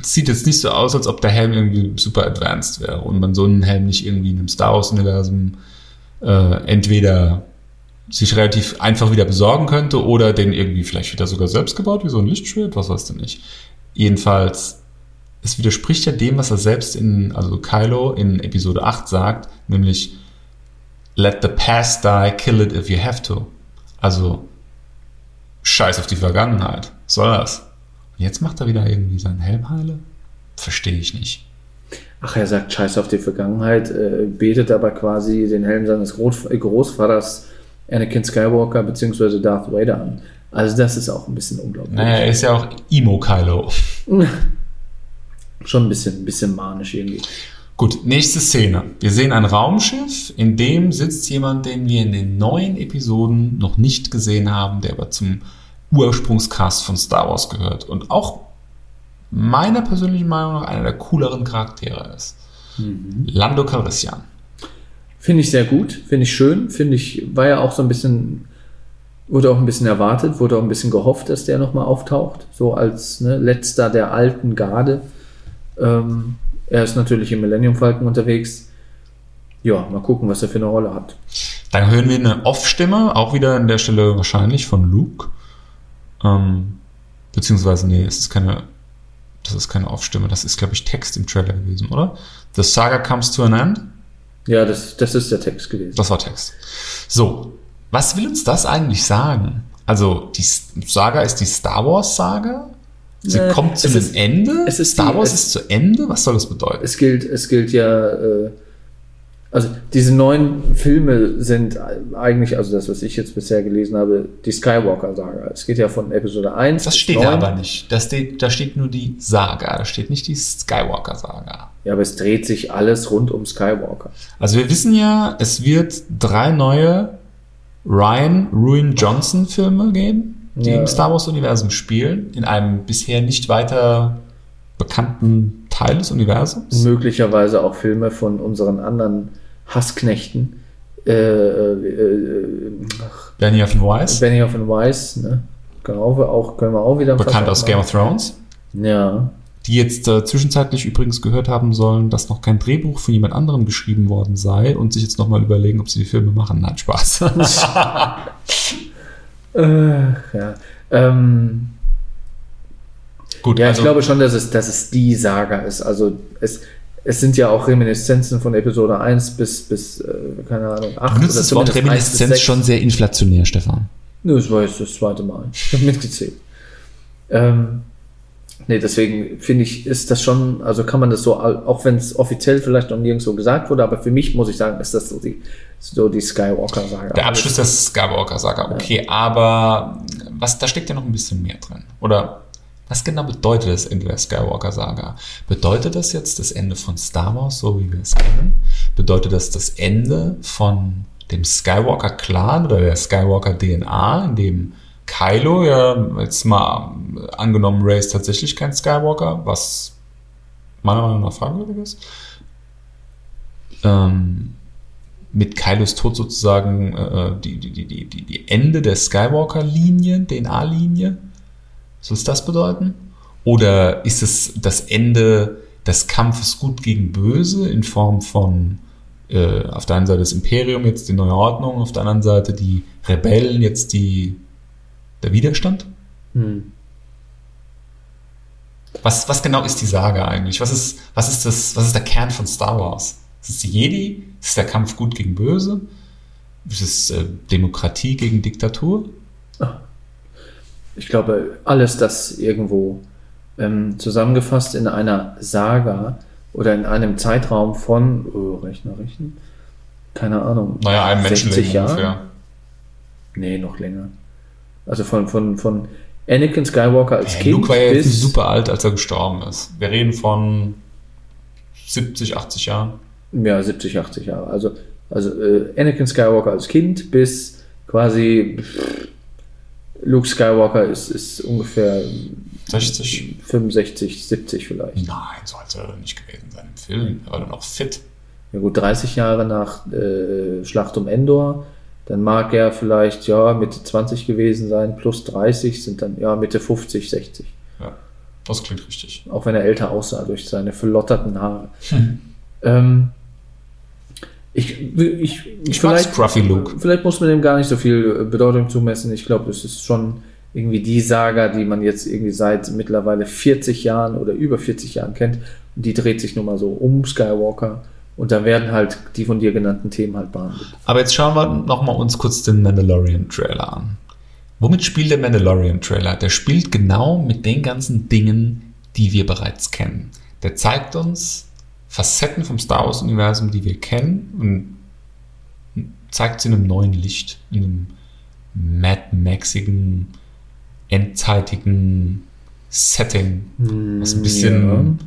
es sieht jetzt nicht so aus, als ob der Helm irgendwie super advanced wäre und man so einen Helm nicht irgendwie in einem Star Wars-Universum äh, entweder sich relativ einfach wieder besorgen könnte oder den irgendwie vielleicht wieder sogar selbst gebaut, wie so ein Lichtschwert, was weißt du nicht. Jedenfalls, es widerspricht ja dem, was er selbst in, also Kylo in Episode 8 sagt, nämlich Let the past die, kill it if you have to. Also, scheiß auf die Vergangenheit. Was soll das? Und jetzt macht er wieder irgendwie seinen Helm heile? Verstehe ich nicht. Ach, er sagt Scheiß auf die Vergangenheit, äh, betet aber quasi den Helm seines Groß Großvaters Anakin Skywalker bzw. Darth Vader an. Also das ist auch ein bisschen unglaublich. Naja, er ist ja auch Emo Kylo. [laughs] Schon ein bisschen, ein bisschen manisch irgendwie. Gut, nächste Szene. Wir sehen ein Raumschiff, in dem sitzt jemand, den wir in den neuen Episoden noch nicht gesehen haben, der aber zum Ursprungscast von Star Wars gehört und auch meiner persönlichen Meinung nach einer der cooleren Charaktere ist. Lando Calrissian. Finde ich sehr gut, finde ich schön, finde ich, war ja auch so ein bisschen, wurde auch ein bisschen erwartet, wurde auch ein bisschen gehofft, dass der nochmal auftaucht, so als ne, letzter der alten Garde. Ähm, er ist natürlich im Millennium Falcon unterwegs. ja, mal gucken, was er für eine Rolle hat. Dann hören wir eine Off-Stimme, auch wieder an der Stelle wahrscheinlich von Luke. Ähm, beziehungsweise, nee, es ist keine, das ist keine Off-Stimme, das ist, glaube ich, Text im Trailer gewesen, oder? The saga comes to an end. Ja, das, das ist der Text gewesen. Das war Text. So, was will uns das eigentlich sagen? Also, die Saga ist die Star Wars Saga? Sie Äh, kommt zu es einem ist- Ende? es ist Star die- Wars es- ist zu Ende? Was soll das bedeuten? Es gilt, es gilt ja, äh, also diese neuen Filme sind eigentlich, also das, was ich jetzt bisher gelesen habe, die Skywalker-Saga. Es geht ja von Episode 1 Das bis steht 9. da aber nicht. Da steht, da steht nur die Saga, da steht nicht die Skywalker-Saga. Ja, aber es dreht sich alles rund um Skywalker. Also wir wissen ja, es wird drei neue Ryan Ruin Johnson Filme geben, die Ja. im Star Wars Universum spielen, in einem bisher nicht weiter bekannten Teil des Universums. Möglicherweise auch Filme von unseren anderen Hassknechten. Äh, äh, äh, ach, Benny of Wise, Benioff and Weiss, ne? Genau, auch, können wir auch wieder bekannt aus Game of Thrones, Ja. die jetzt äh, zwischenzeitlich übrigens gehört haben sollen, dass noch kein Drehbuch von jemand anderem geschrieben worden sei und sich jetzt nochmal überlegen, ob sie die Filme machen. Nein, Spaß. [laughs] [laughs] Äh, ja. Ähm, Gut, Ja, also ich glaube schon, dass es, dass es die Saga ist. Also es, es sind ja auch Reminiszenzen von Episode 1 bis, bis äh, keine Ahnung, 8 du nutzt das Wort zumindest 1 bis Reminiszenz 6. schon sehr inflationär, Stefan. Nö, das war jetzt das zweite Mal. Ich habe mitgezählt. Ähm, nee, deswegen finde ich, ist das schon, also kann man das so, auch wenn es offiziell vielleicht noch nirgendwo gesagt wurde, aber für mich muss ich sagen, ist das so die, so die Skywalker-Saga. Der Abschluss der Skywalker-Saga, okay, aber was, da steckt ja noch ein bisschen mehr drin. Oder was genau bedeutet das Ende der Skywalker-Saga? Bedeutet das jetzt das Ende von Star Wars, so wie wir es kennen? Bedeutet das das Ende von dem Skywalker-Clan oder der Skywalker-DNA, in dem Kylo, ja, jetzt mal angenommen, Rey ist tatsächlich kein Skywalker, was meiner Meinung nach fragwürdig ist. Ähm, mit Kylos Tod sozusagen äh, die, die, die, die, die, die Ende der Skywalker-Linie, DNA-Linie. Soll es das bedeuten? Oder ist es das Ende des Kampfes gut gegen böse in Form von äh, auf der einen Seite das Imperium, jetzt die neue Ordnung, auf der anderen Seite die Rebellen, jetzt die, der Widerstand? Hm. Was, was genau ist die Saga eigentlich? Was ist, was ist das, was ist der Kern von Star Wars? Ist es die Jedi? Ist es der Kampf gut gegen böse? Ist es äh, Demokratie gegen Diktatur? Ich glaube, alles das irgendwo ähm, zusammengefasst in einer Saga oder in einem Zeitraum von, oh, Rechner richten, keine Ahnung, Naja, einem 60 Menschenleben Jahren? ungefähr. Nee, noch länger. Also von, von, von Anakin Skywalker als Hey, Kind Luke war ja jetzt bis, super alt, als er gestorben ist. Wir reden von 70, 80 Jahren. ja, 70, 80 Jahre. Also, also äh, Anakin Skywalker als Kind bis quasi pff, Luke Skywalker ist, ist ungefähr 60? 65, 70 vielleicht. Nein, so alt soll er nicht gewesen sein im Film. Er war dann auch fit. Ja gut, 30 Jahre nach äh, Schlacht um Endor, dann mag er vielleicht ja Mitte 20 gewesen sein, plus 30 sind dann ja Mitte 50, 60. Ja, das klingt richtig. Auch wenn er älter aussah durch seine verlotterten Haare. Ähm, ich, ich, Ich mag Scruffy Luke. Vielleicht muss man dem gar nicht so viel äh, Bedeutung zumessen. Ich glaube, es ist schon irgendwie die Saga, die man jetzt irgendwie seit mittlerweile 40 Jahren oder über 40 Jahren kennt. Und die dreht sich nun mal so um Skywalker. Und da werden halt die von dir genannten Themen halt behandelt. Aber jetzt schauen wir nochmal uns kurz den Mandalorian-Trailer an. Womit spielt der Mandalorian-Trailer? Der spielt genau mit den ganzen Dingen, die wir bereits kennen. Der zeigt uns Facetten vom Star Wars-Universum, die wir kennen und zeigt sie in einem neuen Licht, in einem Mad Maxigen, endzeitigen Setting. Was ein bisschen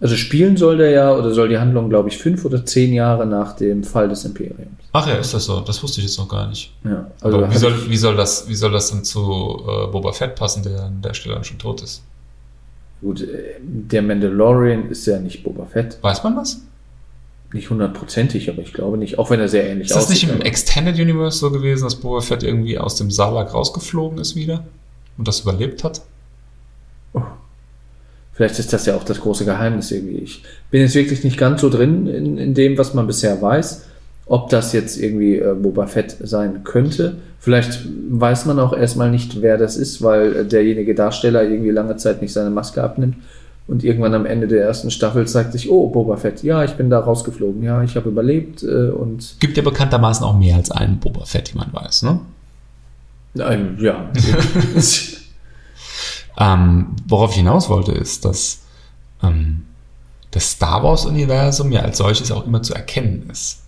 Also spielen soll der ja, oder soll die Handlung, glaube ich, fünf oder zehn Jahre nach dem Fall des Imperiums. Ach ja, ist das so? Das wusste ich jetzt noch gar nicht. Ja, also Aber wie soll, wie, soll das, wie soll das denn zu äh, Boba Fett passen, der an der Stelle dann schon tot ist? Gut, äh, der Mandalorian ist ja nicht Boba Fett. Weiß man das? Nicht hundertprozentig, aber ich glaube nicht. Auch wenn er sehr ähnlich Ist das nicht im Extended Universe so gewesen, dass Boba Fett irgendwie aus dem Salak rausgeflogen ist wieder und das überlebt hat? Vielleicht ist das ja auch das große Geheimnis irgendwie. Ich bin jetzt wirklich nicht ganz so drin in, in dem, was man bisher weiß. ob das jetzt irgendwie äh, Boba Fett sein könnte. Vielleicht weiß man auch erstmal nicht, wer das ist, weil äh, derjenige Darsteller irgendwie lange Zeit nicht seine Maske abnimmt. Und irgendwann am Ende der ersten Staffel zeigt sich, oh, Boba Fett, ja, ich bin da rausgeflogen, ja, ich habe überlebt äh, und. Gibt ja bekanntermaßen auch mehr als einen Boba Fett, wie man weiß, ne? Nein, ja. [laughs] [laughs] ähm, worauf ich hinaus wollte, ist, dass ähm, das Star Wars-Universum ja als solches auch immer zu erkennen ist.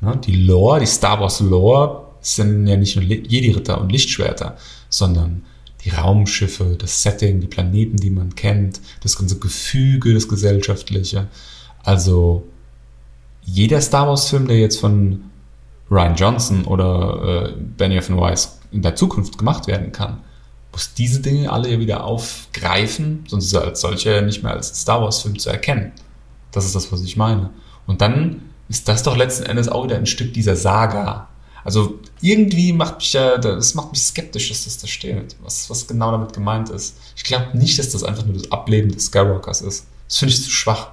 Ne? Die Lore, die Star Wars Lore sind ja nicht nur Jedi-Ritter und Lichtschwerter, sondern die Raumschiffe, das Setting, die Planeten, die man kennt, das ganze Gefüge, das Gesellschaftliche. Also jeder Star Wars-Film, der jetzt von Ryan Johnson oder äh, Benioff Weiss in der Zukunft gemacht werden kann, muss diese Dinge alle ja wieder aufgreifen, sonst ist er als solcher nicht mehr als Star Wars-Film zu erkennen. Das ist das, was ich meine. Und dann ist das doch letzten Endes auch wieder ein Stück dieser Saga. Also irgendwie macht mich ja, das macht mich skeptisch, dass das da steht, was, was genau damit gemeint ist. Ich glaube nicht, dass das einfach nur das Ableben des Skywalkers ist. Das finde ich zu schwach.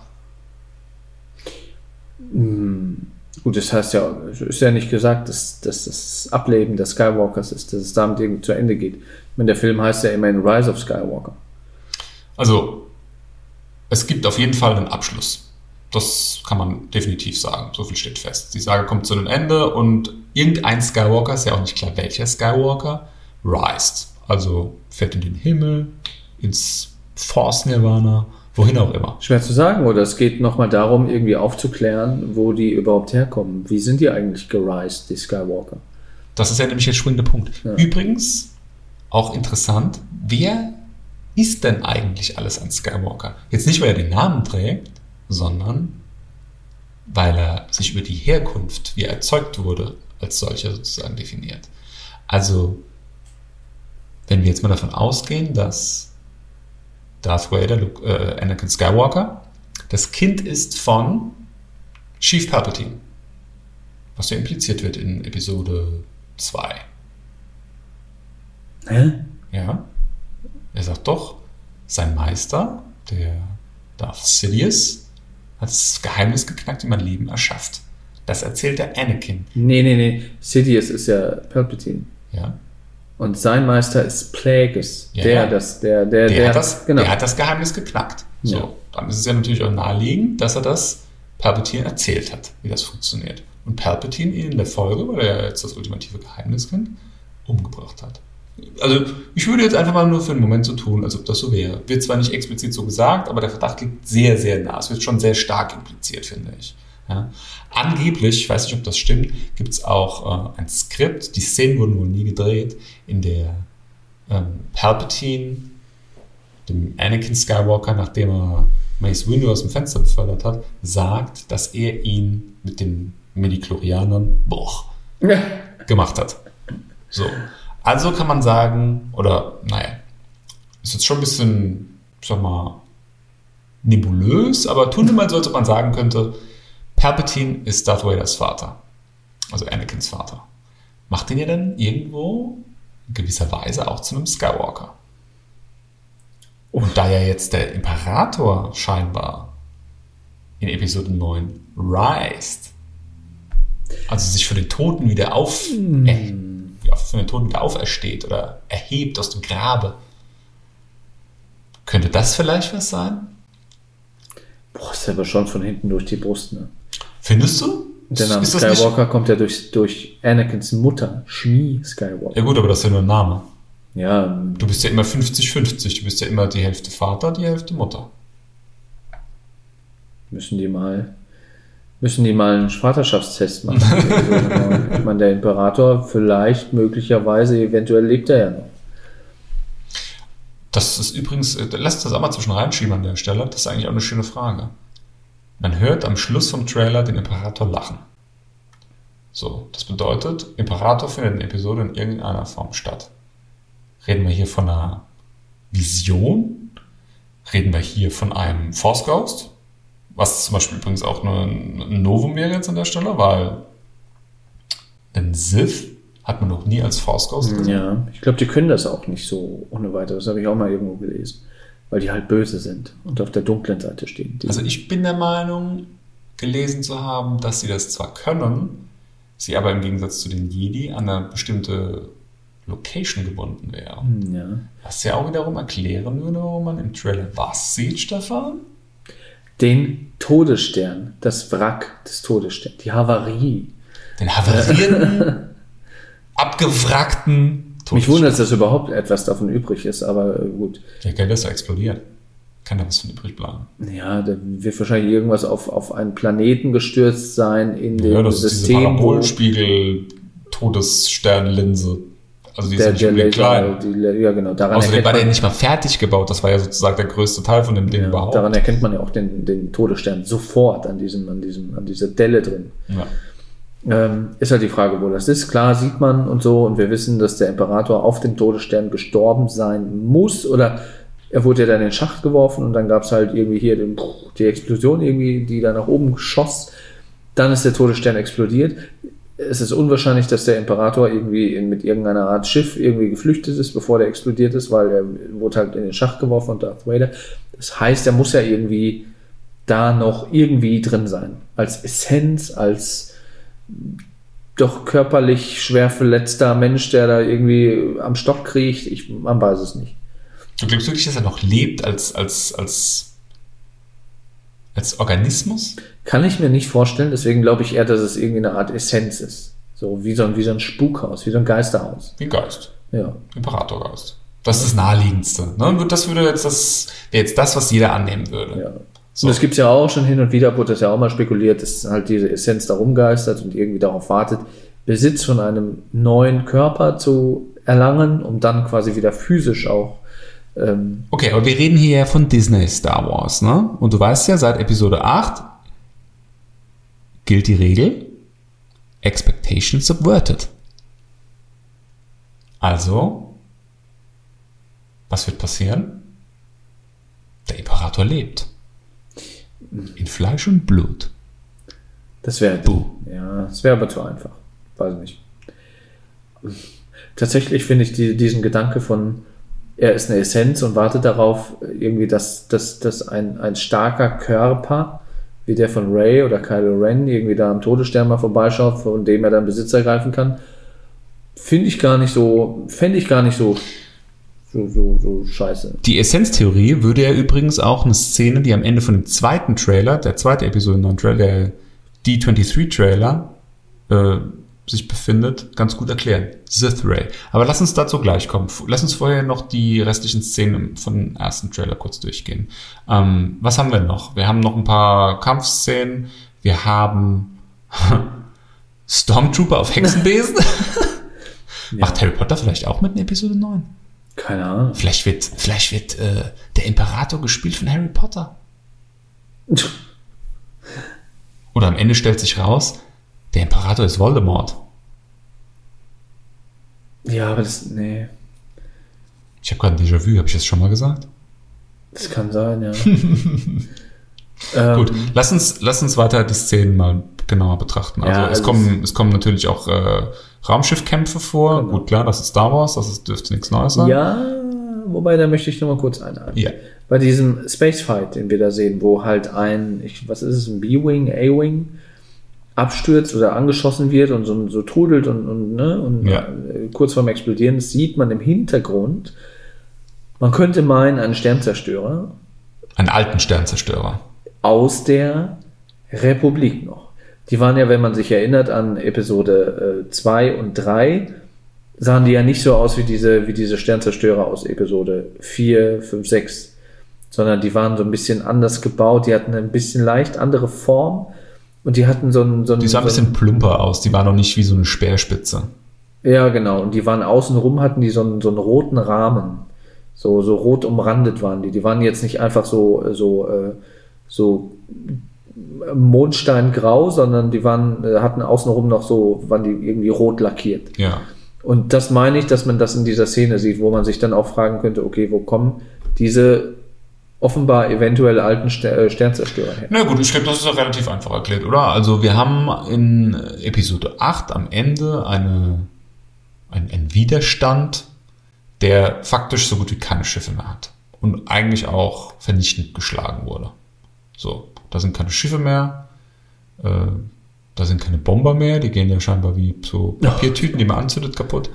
Hm, gut, das heißt ja, ist ja nicht gesagt, dass, dass das Ableben des Skywalkers ist, dass es damit irgendwie zu Ende geht. Meine, der Film heißt ja immerhin Rise of Skywalker. Also, es gibt auf jeden Fall einen Abschluss. Das kann man definitiv sagen. So viel steht fest. Die Sage kommt zu einem Ende und irgendein Skywalker, ist ja auch nicht klar welcher Skywalker, reist. Also fährt in den Himmel, ins Force Nirvana, wohin auch immer. Schwer zu sagen, oder es geht nochmal darum, irgendwie aufzuklären, wo die überhaupt herkommen. Wie sind die eigentlich gereist, die Skywalker? Das ist ja nämlich der springende Punkt. Ja. Übrigens, auch interessant, wer ist denn eigentlich alles ein Skywalker? Jetzt nicht, weil er den Namen trägt, sondern weil er sich über die Herkunft, wie er erzeugt wurde, als solcher sozusagen definiert. Also, wenn wir jetzt mal davon ausgehen, dass Darth Vader, Luke, äh, Anakin Skywalker, das Kind ist von Chief Palpatine, was ja impliziert wird in Episode 2. Hä? Ja. Er sagt doch, sein Meister, der Darth Sidious, hat das Geheimnis geknackt, wie man Leben erschafft. Das erzählt der Anakin. Nee, nee, nee. Sidious ist ja Palpatine. Ja. Und sein Meister ist Plagueis. Ja, der, ja. das, der, der, Der, der, hat das, genau. der hat das Geheimnis geknackt. So, Ja. dann ist es ja natürlich auch naheliegend, dass er das Palpatine erzählt hat, wie das funktioniert. Und Palpatine ihn in der Folge, weil er jetzt das ultimative Geheimnis kennt, umgebracht hat. Also ich würde jetzt einfach mal nur für einen Moment so tun, als ob das so wäre. Wird zwar nicht explizit so gesagt, aber der Verdacht liegt sehr, sehr nah. Es wird schon sehr stark impliziert, finde ich. Ja. Angeblich, ich weiß nicht, ob das stimmt, gibt es auch äh, ein Skript, die Szenen wurden wohl nie gedreht, in der ähm, Palpatine dem Anakin Skywalker, nachdem er Mace Windu aus dem Fenster befördert hat, sagt, dass er ihn mit den Medichlorianern boah, gemacht hat. So. Also kann man sagen, oder naja, ist jetzt schon ein bisschen, sag mal, nebulös, aber tun wir mal so, als ob man sagen könnte, Palpatine ist Darth Vaders Vater. Also Anakins Vater. Macht den ja dann irgendwo in gewisser Weise auch zu einem Skywalker. Und da ja jetzt der Imperator scheinbar in Episode 9 reist, also sich für den Toten wieder auf, für den Toten wieder aufersteht oder erhebt aus dem Grabe, könnte das vielleicht was sein? Boah, ist aber schon von hinten durch die Brust, ne? Findest du? Der Name nicht- Skywalker kommt ja durch, durch Anakins Mutter, Shmi Skywalker. Ja gut, aber das ist ja nur ein Name. Ja, Du bist ja immer 50-50. Du bist ja immer die Hälfte Vater, die Hälfte Mutter. müssen die mal müssen die mal einen Vaterschaftstest machen. Also, [laughs] ich meine, der Imperator vielleicht, möglicherweise, eventuell lebt er ja noch. Das ist übrigens, äh, lasst das auch mal zwischen reinschieben an der Stelle. Das ist eigentlich auch eine schöne Frage. Man hört am Schluss vom Trailer den Imperator lachen. So, das bedeutet, Imperator findet eine Episode in irgendeiner Form statt. Reden wir hier von einer Vision? Reden wir hier von einem Force Ghost? Was zum Beispiel übrigens auch nur ein Novum wäre jetzt an der Stelle, weil ein Sith hat man noch nie als Force Ghost gesehen. Ja, ich glaube, die können das auch nicht so ohne weiteres. Das habe ich auch mal irgendwo gelesen. Weil die halt böse sind und auf der dunklen Seite stehen. Die, Also ich bin der Meinung, gelesen zu haben, dass sie das zwar können, sie aber im Gegensatz zu den Jedi an eine bestimmte Location gebunden wären. Ja. Was ja auch wiederum erklären würde, warum man im Trailer was sieht, Stefan? Den Todesstern, das Wrack des Todessterns, die Havarie. Den havarierten, [laughs] abgewrackten Mich wundert, dass überhaupt etwas davon übrig ist, aber äh, gut. Ja, das ist explodiert. Kann da was von übrig bleiben. Ja, da wird wahrscheinlich irgendwas auf, auf einen Planeten gestürzt sein in dem Ja, das ist diese Parabolspiegel, Todessternlinse. Also die der, ist der nicht klein. die, ja genau, daran Außerdem war der nicht mal fertig gebaut. Das war ja sozusagen der größte Teil von dem Ding Ja, überhaupt. daran erkennt man ja auch den, den Todesstern sofort an, diesem, an, diesem, an dieser Delle drin. ja. Ähm, ist halt die Frage, wo das ist. Klar sieht man und so, und wir wissen, dass der Imperator auf dem Todesstern gestorben sein muss, oder er wurde ja dann in den Schacht geworfen und dann gab es halt irgendwie hier den, die Explosion, irgendwie, die da nach oben schoss. Dann ist der Todesstern explodiert. Es ist unwahrscheinlich, dass der Imperator irgendwie mit irgendeiner Art Schiff irgendwie geflüchtet ist, bevor der explodiert ist, weil er wurde halt in den Schacht geworfen von Darth Vader. Das heißt, er muss ja irgendwie da noch irgendwie drin sein. Als Essenz, als doch körperlich schwer verletzter Mensch, der da irgendwie am Stock kriecht. Ich, man weiß es nicht. Du glaubst wirklich, dass er noch lebt als, als, als, als Organismus? Kann ich mir nicht vorstellen, deswegen glaube ich eher, dass es irgendwie eine Art Essenz ist. So wie so ein, wie so ein Spukhaus, wie so ein Geisterhaus. Wie ein Geist. Ja. Imperatorgeist. Das ist das Naheliegendste. Ne? Das würde jetzt das, wäre jetzt das, was jeder annehmen würde. ja. So. Und das gibt es ja auch schon hin und wieder, wurde das ja auch mal spekuliert, dass halt diese Essenz da rumgeistert und irgendwie darauf wartet, Besitz von einem neuen Körper zu erlangen, um dann quasi wieder physisch auch ähm, Okay, aber wir reden hier ja von Disney Star Wars, ne? Und du weißt ja, seit Episode 8 gilt die Regel Expectation subverted. Also, was wird passieren? Der Imperator lebt. In Fleisch und Blut. Das wäre ja, das wäre aber zu einfach. Weiß nicht. Tatsächlich finde ich die, diesen Gedanke von er ist eine Essenz und wartet darauf, irgendwie, dass, dass, dass ein, ein starker Körper, wie der von Ray oder Kylo Ren, irgendwie da am Todesstern mal vorbeischaut, von dem er dann Besitz ergreifen kann, finde ich gar nicht so, fände ich gar nicht so, so, so, so scheiße. Die Essenztheorie würde ja übrigens auch eine Szene, die am Ende von dem zweiten Trailer, der zweite Episode 9 Trailer, der D23-Trailer, äh, sich befindet, ganz gut erklären. Sith Ray. Aber lass uns dazu gleich kommen. Lass uns vorher noch die restlichen Szenen vom ersten Trailer kurz durchgehen. Ähm, was haben wir noch? Wir haben noch ein paar Kampfszenen. Wir haben [laughs] Stormtrooper auf Hexenbesen. [laughs] Macht Harry Potter vielleicht auch mit in Episode 9? Keine Ahnung. Vielleicht wird, vielleicht wird äh, der Imperator gespielt von Harry Potter. [laughs] Oder am Ende stellt sich raus, der Imperator ist Voldemort. Ja, aber das, nee, Ich habe gerade ein Déjà-vu, habe ich das schon mal gesagt? das kann sein, ja. [laughs] ähm, Gut, lass uns, lass uns weiter die Szenen mal genauer betrachten. Also, Ja, es, also kommen, es kommen natürlich auch äh, Raumschiffkämpfe vor. Genau. Gut, klar, das ist Star Wars, das ist, dürfte nichts Neues sein. Ja, wobei, da möchte ich noch mal kurz einhaken. Ja. Bei diesem Space Fight, den wir da sehen, wo halt ein, ich, was ist es, ein B-Wing, A-Wing abstürzt oder angeschossen wird und so, so trudelt und, und, ne, und Ja. äh, kurz vorm Explodieren, das sieht man im Hintergrund. Man könnte meinen, ein Sternzerstörer Einen alten Sternzerstörer. aus der Republik noch. Die waren ja, wenn man sich erinnert an Episode 2 und 3, sahen die ja nicht so aus wie diese, wie diese Sternzerstörer aus Episode 4, 5, 6, sondern die waren so ein bisschen anders gebaut, die hatten ein bisschen leicht andere Form und die hatten so ein, so ein, Die sah ein so ein bisschen plumper aus, die war noch nicht wie so eine Speerspitze. ja, genau. Und die waren außenrum, hatten die so einen, so einen roten Rahmen. So, so rot umrandet waren die. Die waren jetzt nicht einfach so, so, äh, so Mondsteingrau, sondern die waren, äh, hatten außenrum noch so, waren die irgendwie rot lackiert. Ja. Und das meine ich, dass man das in dieser Szene sieht, wo man sich dann auch fragen könnte, okay, wo kommen diese offenbar eventuell alten Ster äh, Sternzerstörer her? Na gut, ich glaube, das ist ja relativ einfach erklärt, oder? Also wir haben in Episode 8 am Ende eine, ein, einen Widerstand, der faktisch so gut wie keine Schiffe mehr hat. Und eigentlich auch vernichtend geschlagen wurde. So, da sind keine Schiffe mehr. Äh, Da sind keine Bomber mehr, die gehen ja scheinbar wie so Papiertüten, die man anzündet, kaputt.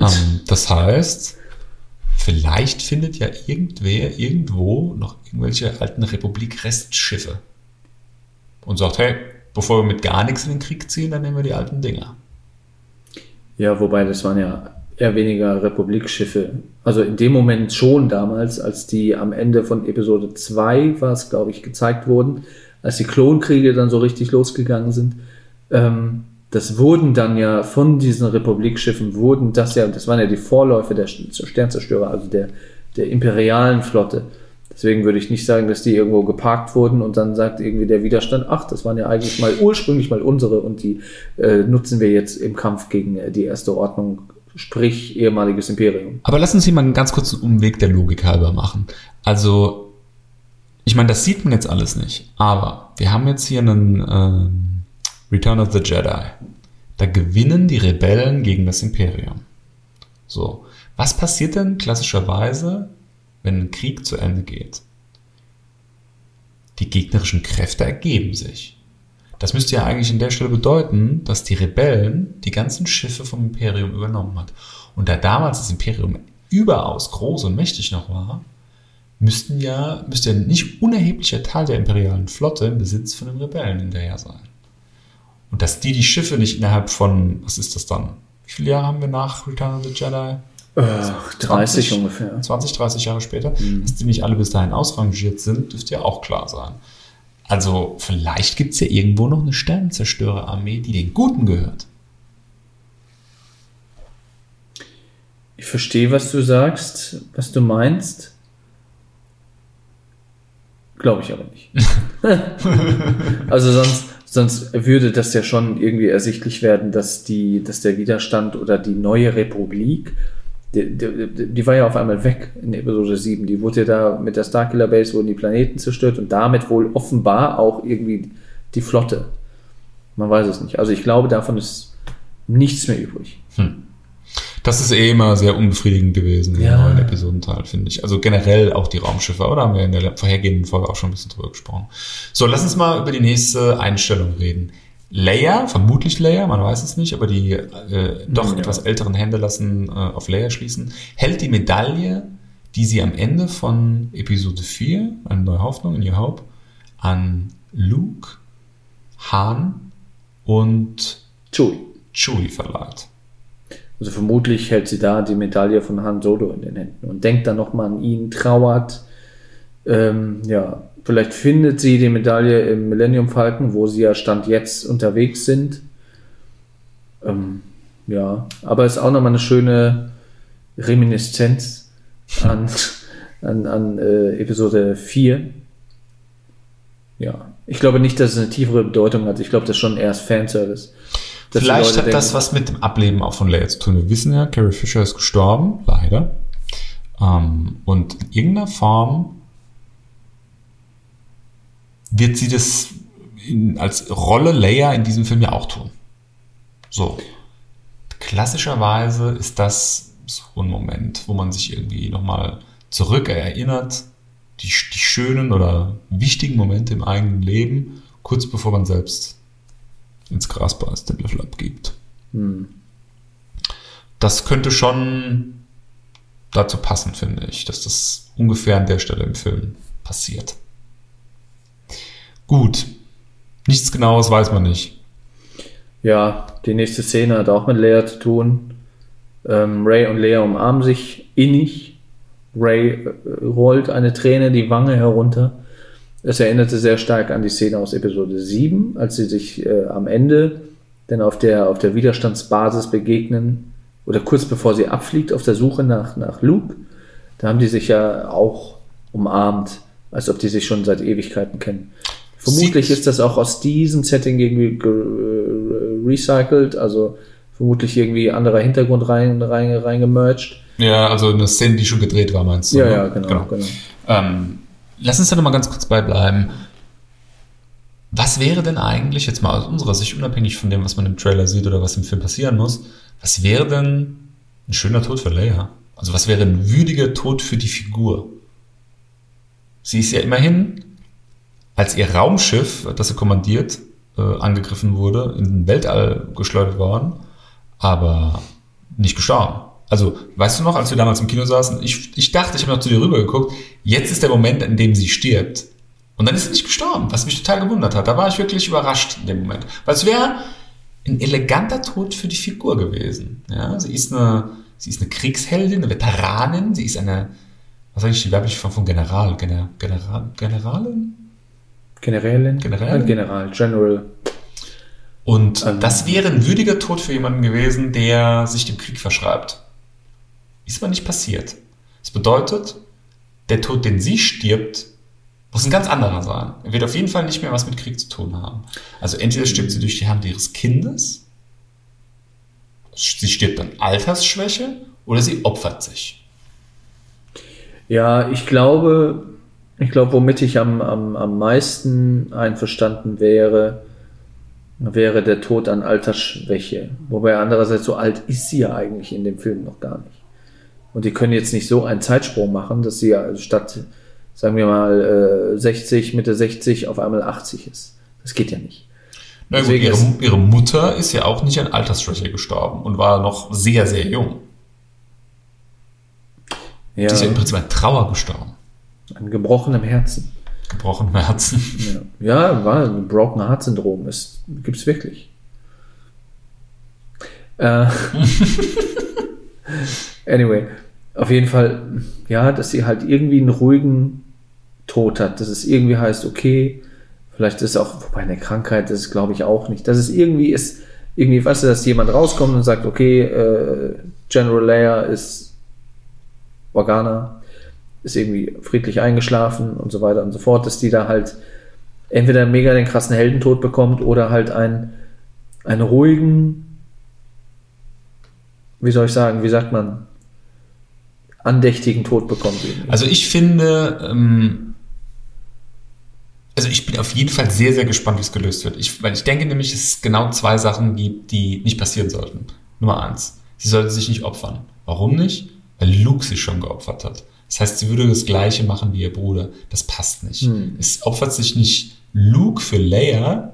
Ähm, das heißt, vielleicht findet ja irgendwer irgendwo noch irgendwelche alten Republik-Restschiffe und sagt, hey, bevor wir mit gar nichts in den Krieg ziehen, dann nehmen wir die alten Dinger. Ja, wobei das waren ja eher weniger Republikschiffe. Also in dem Moment schon damals, als die am Ende von Episode 2 war es, glaube ich, gezeigt wurden, als die Klonkriege dann so richtig losgegangen sind. Ähm, das wurden dann ja von diesen Republikschiffen, wurden das ja, das waren ja die Vorläufe der Sternzerstörer, also der, der imperialen Flotte. Deswegen würde ich nicht sagen, dass die irgendwo geparkt wurden und dann sagt irgendwie der Widerstand, ach, das waren ja eigentlich mal ursprünglich mal unsere und die äh, nutzen wir jetzt im Kampf gegen äh, die erste Ordnung, sprich ehemaliges Imperium. Aber lassen Sie mal einen ganz kurzen Umweg der Logik halber machen. Also, ich meine, das sieht man jetzt alles nicht, aber wir haben jetzt hier einen äh, Return of the Jedi. Da gewinnen die Rebellen gegen das Imperium. So, was passiert denn klassischerweise, wenn ein Krieg zu Ende geht. Die gegnerischen Kräfte ergeben sich. Das müsste ja eigentlich an der Stelle bedeuten, dass die Rebellen die ganzen Schiffe vom Imperium übernommen hat. Und da damals das Imperium überaus groß und mächtig noch war, müssten ja, müsste ja ein nicht unerheblicher Teil der imperialen Flotte im Besitz von den Rebellen hinterher sein. Und dass die die Schiffe nicht innerhalb von, was ist das dann? Wie viele Jahre haben wir nach Return of the Jedi? Äh, 30 20, ungefähr. 20, 30 Jahre später. Mhm. Dass die nicht alle bis dahin ausrangiert sind, dürfte ja auch klar sein. Also vielleicht gibt es ja irgendwo noch eine Sternenzerstörerarmee, die den Guten gehört. Ich verstehe, was du sagst, was du meinst. Glaube ich aber nicht. [laughs] [laughs] also sonst, sonst würde das ja schon irgendwie ersichtlich werden, dass, die, dass der Widerstand oder die neue Republik die, die, die, war ja auf einmal weg in Episode 7. Die wurde ja da mit der Starkiller Base wurden die Planeten zerstört und damit wohl offenbar auch irgendwie die Flotte. Man weiß es nicht. Also ich glaube, davon ist nichts mehr übrig. Hm. Das ist eh immer sehr unbefriedigend gewesen ja. im neuen Episodenteil, finde ich. Also generell auch die Raumschiffe, oder haben wir in der vorhergehenden Folge auch schon ein bisschen drüber gesprochen. So, lass uns mal über die nächste Einstellung reden. Leia, vermutlich Leia, man weiß es nicht, aber die äh, doch ja. etwas älteren Hände lassen äh, auf Leia schließen, hält die Medaille, die sie am Ende von Episode 4, eine neue Hoffnung in ihr Haupt, an Luke, Han und Chewie. Chewie verleiht. Also vermutlich hält sie da die Medaille von Han Solo in den Händen und denkt dann nochmal an ihn, trauert, ähm, ja, Vielleicht findet sie die Medaille im Millennium Falcon, wo sie ja Stand jetzt unterwegs sind. Ähm, ja, aber es ist auch nochmal eine schöne Reminiszenz an, [laughs] an, an äh, Episode 4. Ja, ich glaube nicht, dass es eine tiefere Bedeutung hat. Ich glaube, das ist schon erst Fanservice. Vielleicht hat denken, das was mit dem Ableben auch von Leia zu tun. Wir wissen ja, Carrie Fisher ist gestorben, leider. Ähm, und in irgendeiner Form wird sie das in, als Rolle Leia in diesem Film ja auch tun. So. Klassischerweise ist das so ein Moment, wo man sich irgendwie nochmal zurückerinnert, die, die schönen oder wichtigen Momente im eigenen Leben, kurz bevor man selbst ins Gras beißt, den Löffel abgibt. Hm. Das könnte schon dazu passen, finde ich, dass das ungefähr an der Stelle im Film passiert. Gut. Nichts Genaues weiß man nicht. Ja, die nächste Szene hat auch mit Leia zu tun. Ähm, Ray und Leia umarmen sich innig. Ray äh, rollt eine Träne die Wange herunter. Es erinnerte sehr stark an die Szene aus Episode 7, als sie sich äh, am Ende denn auf der, auf der Widerstandsbasis begegnen oder kurz bevor sie abfliegt auf der Suche nach, nach Luke. Da haben die sich ja auch umarmt, als ob die sich schon seit Ewigkeiten kennen. Vermutlich ist das auch aus diesem Setting irgendwie recycelt, also vermutlich irgendwie anderer Hintergrund rein, rein, reingemerged. Ja, also eine Szene, die schon gedreht war, meinst du? Ja, ne? ja, genau. genau. genau. Ähm, lass uns da nochmal ganz kurz beibleiben. Was wäre denn eigentlich, jetzt mal aus unserer Sicht, unabhängig von dem, was man im Trailer sieht oder was im Film passieren muss, was wäre denn ein schöner Tod für Leia? Also was wäre ein würdiger Tod für die Figur? Sie ist ja immerhin als ihr Raumschiff, das sie kommandiert, äh, angegriffen wurde, in den Weltall geschleudert worden, aber nicht gestorben. Also, weißt du noch, als wir damals im Kino saßen, ich, ich dachte, ich habe noch zu dir rüber geguckt, jetzt ist der Moment, in dem sie stirbt. Und dann ist sie nicht gestorben, was mich total gewundert hat. Da war ich wirklich überrascht in dem Moment. Weil es wäre ein eleganter Tod für die Figur gewesen. Ja, sie ist eine, sie ist eine Kriegsheldin, eine Veteranin, sie ist eine, was sage ich, die weibliche Form von General, Gener, General, Generalin? Generälin? Äh, General, General. Und Ähm. das wäre ein würdiger Tod für jemanden gewesen, der sich dem Krieg verschreibt. Ist aber nicht passiert. Das bedeutet, der Tod, den sie stirbt, muss ein ganz anderer sein. Er wird auf jeden Fall nicht mehr was mit Krieg zu tun haben. Also entweder stirbt sie durch die Hand ihres Kindes, sie stirbt an Altersschwäche oder sie opfert sich. Ja, ich glaube, ich glaube, womit ich am, am, am meisten einverstanden wäre, wäre der Tod an Altersschwäche. Wobei andererseits so alt ist sie ja eigentlich in dem Film noch gar nicht. Und die können jetzt nicht so einen Zeitsprung machen, dass sie ja statt, sagen wir mal, äh, 60, Mitte 60 auf einmal 80 ist. Das geht ja nicht. Na gut, ihre, ihre Mutter ist ja auch nicht an Altersschwäche gestorben und war noch sehr, sehr jung. Ja, Die ist ja im Prinzip an Trauer gestorben. an gebrochenem Herzen. Gebrochenem Herzen. Ja, ja war ein Broken Heart Syndrom. Es gibt's wirklich. Äh, [laughs] [laughs] anyway, auf jeden Fall, ja, dass sie halt irgendwie einen ruhigen Tod hat. Dass es irgendwie heißt, okay, vielleicht ist auch, wobei eine Krankheit, das glaube ich auch nicht. Dass es irgendwie ist, irgendwie, weißt du, dass jemand rauskommt und sagt, okay, äh, General Leia ist Organa, ist irgendwie friedlich eingeschlafen und so weiter und so fort, dass die da halt entweder mega den krassen Heldentod bekommt oder halt einen, einen ruhigen, wie soll ich sagen, wie sagt man, andächtigen Tod bekommt. irgendwie. Also ich finde, ähm, also ich bin auf jeden Fall sehr, sehr gespannt, wie es gelöst wird. Ich, weil ich denke nämlich, dass es genau zwei Sachen gibt, die nicht passieren sollten. Nummer eins, sie sollte sich nicht opfern. Warum nicht? Weil Luke sich schon geopfert hat. Das heißt, sie würde das Gleiche machen wie ihr Bruder. Das passt nicht. Es opfert sich nicht Luke für Leia,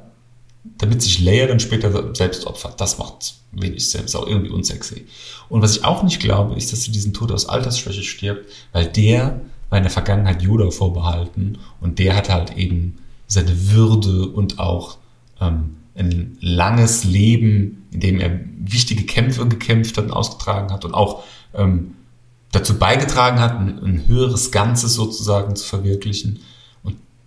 damit sich Leia dann später selbst opfert. Das macht wenig Sinn. Ist auch irgendwie unsexy. Und was ich auch nicht glaube, ist, dass sie diesen Tod aus Altersschwäche stirbt, weil der war in der Vergangenheit Yoda vorbehalten und der hat halt eben seine Würde und auch ähm, ein langes Leben, in dem er wichtige Kämpfe gekämpft hat und ausgetragen hat und auch ähm, dazu beigetragen hat, ein, ein höheres Ganzes sozusagen zu verwirklichen.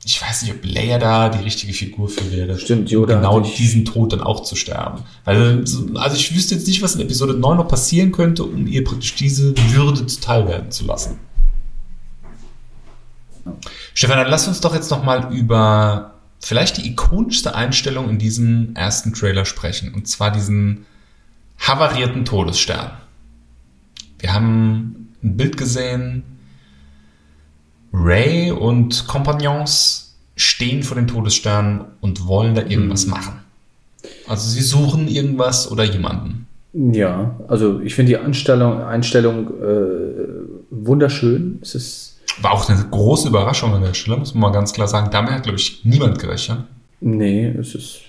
Ich weiß nicht, ob Leia da die richtige Figur für wäre. Stimmt, Yoda genau diesen Tod dann auch zu sterben. Weil, so- also ich wüsste jetzt nicht, was in Episode 9 noch passieren könnte, um ihr praktisch diese Würde zuteil werden zu lassen. Stefan, dann lass uns doch jetzt noch mal über vielleicht die ikonischste Einstellung in diesem ersten Trailer sprechen. Und zwar diesen havarierten Todesstern. Wir haben ein Bild gesehen. Ray und Kompagnons stehen vor den Todessternen und wollen da irgendwas machen. Also sie suchen irgendwas oder jemanden. Ja, also ich finde die Einstellung, Einstellung äh, wunderschön. Es ist, War auch eine große Überraschung an der Stelle, muss man mal ganz klar sagen. Damit hat, glaube ich, niemand gerechnet. nee, es ist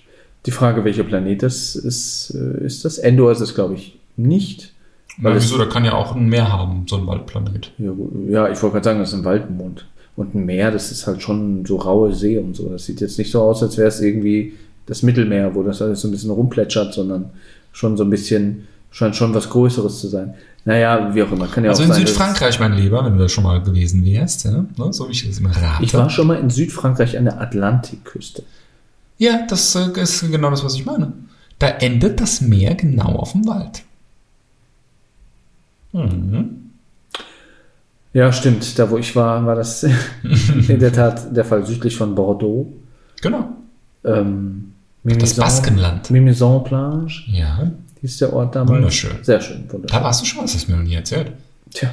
die Frage, welcher Planet das ist. Äh, ist das? Endor ist es, glaube ich, nicht. Weil Weil es, wieso, da kann ja auch ein Meer haben, so ein Waldplanet. ja, ja, ich wollte gerade sagen, das ist ein Waldmond. Und ein Meer, das ist halt schon so raue See und so. Das sieht jetzt nicht so aus, als wäre es irgendwie das Mittelmeer, wo das alles so ein bisschen rumplätschert, sondern schon so ein bisschen, scheint schon was Größeres zu sein. Naja, wie auch immer, kann ja Also auch in sein. Südfrankreich, mein Lieber, wenn du da schon mal gewesen wärst, ja, ne, so wie ich das immer rate. Ich war schon mal in Südfrankreich an der Atlantikküste. Ja, das äh, ist genau das, was ich meine. Da endet das Meer genau auf dem Wald. Mhm. Ja, stimmt. Da, wo ich war, war das [laughs] in der Tat der Fall südlich von Bordeaux. Genau. Ähm, Das Baskenland. Mimizan Plage Ja, hieß der Ort damals. Wunderschön. Sehr schön, wunderschön. da warst du schon, was hast du mir noch nie erzählt. Tja,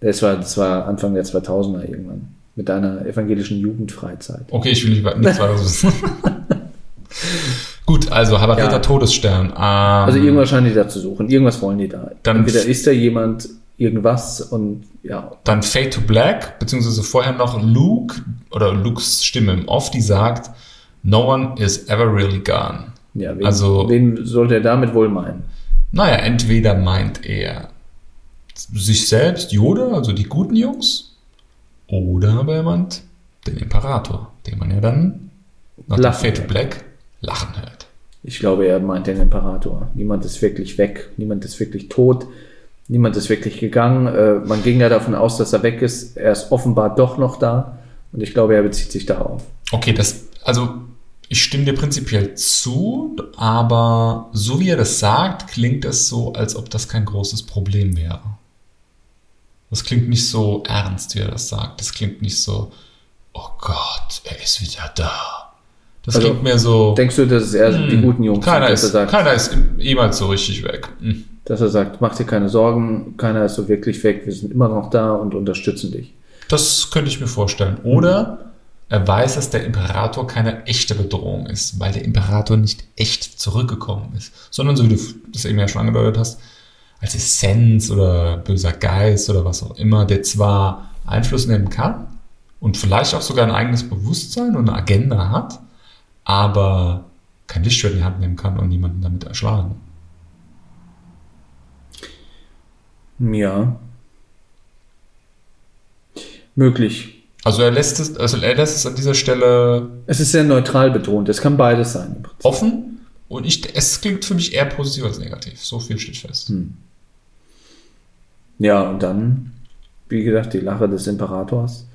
das war, das war Anfang der 2000er irgendwann. Mit deiner evangelischen Jugendfreizeit. Okay, ich will nicht nichts weiteres [laughs] wissen. [laughs] Gut, also havarierter Ja. Todesstern. Ähm, Also irgendwas scheinen die da zu suchen. Irgendwas wollen die da. Dann- Entweder ist da jemand irgendwas und ja, Dann Fade to Black, beziehungsweise vorher noch Luke oder Lukes Stimme im Off, die sagt, No one is ever really gone. Ja, wen, Also- wen sollte er damit wohl meinen? Naja, entweder meint er sich selbst, Yoda, also die guten Jungs, oder aber er meint den Imperator, den man ja dann nach Lachen Fade to. Black lachen hört. Ich glaube, er meint den Imperator. Niemand ist wirklich weg, niemand ist wirklich tot, niemand ist wirklich gegangen. Äh, man ging ja davon aus, dass er weg ist. Er ist offenbar doch noch da und ich glaube, er bezieht sich darauf. Okay, das, also ich stimme dir prinzipiell zu, aber so wie er das sagt, klingt es so, als ob das kein großes Problem wäre. Das klingt nicht so ernst, wie er das sagt. Das klingt nicht so, oh Gott, er ist wieder da. Das Also, klingt mehr so, Denkst du, dass es eher die guten Jungs Hm. keiner sind, dass er ist, sagt, keiner ist jemals so richtig weg. Hm. dass er sagt, mach dir keine Sorgen, keiner ist so wirklich weg, wir sind immer noch da und unterstützen dich. Das könnte ich mir vorstellen. Oder er weiß, dass der Imperator keine echte Bedrohung ist, weil der Imperator nicht echt zurückgekommen ist, sondern so wie du das eben ja schon angedeutet hast, als Essenz oder böser Geist oder was auch immer, der zwar Einfluss nehmen kann und vielleicht auch sogar ein eigenes Bewusstsein und eine Agenda hat, aber kein Lichtschwert in die Hand nehmen kann und niemanden damit erschlagen. Ja. Möglich. Also er lässt es, also er lässt es an dieser Stelle Es ist sehr neutral betont. Es kann beides sein. offen und ich, es klingt für mich eher positiv als negativ. So viel steht fest. Ja, und dann, wie gesagt, die Lache des Imperators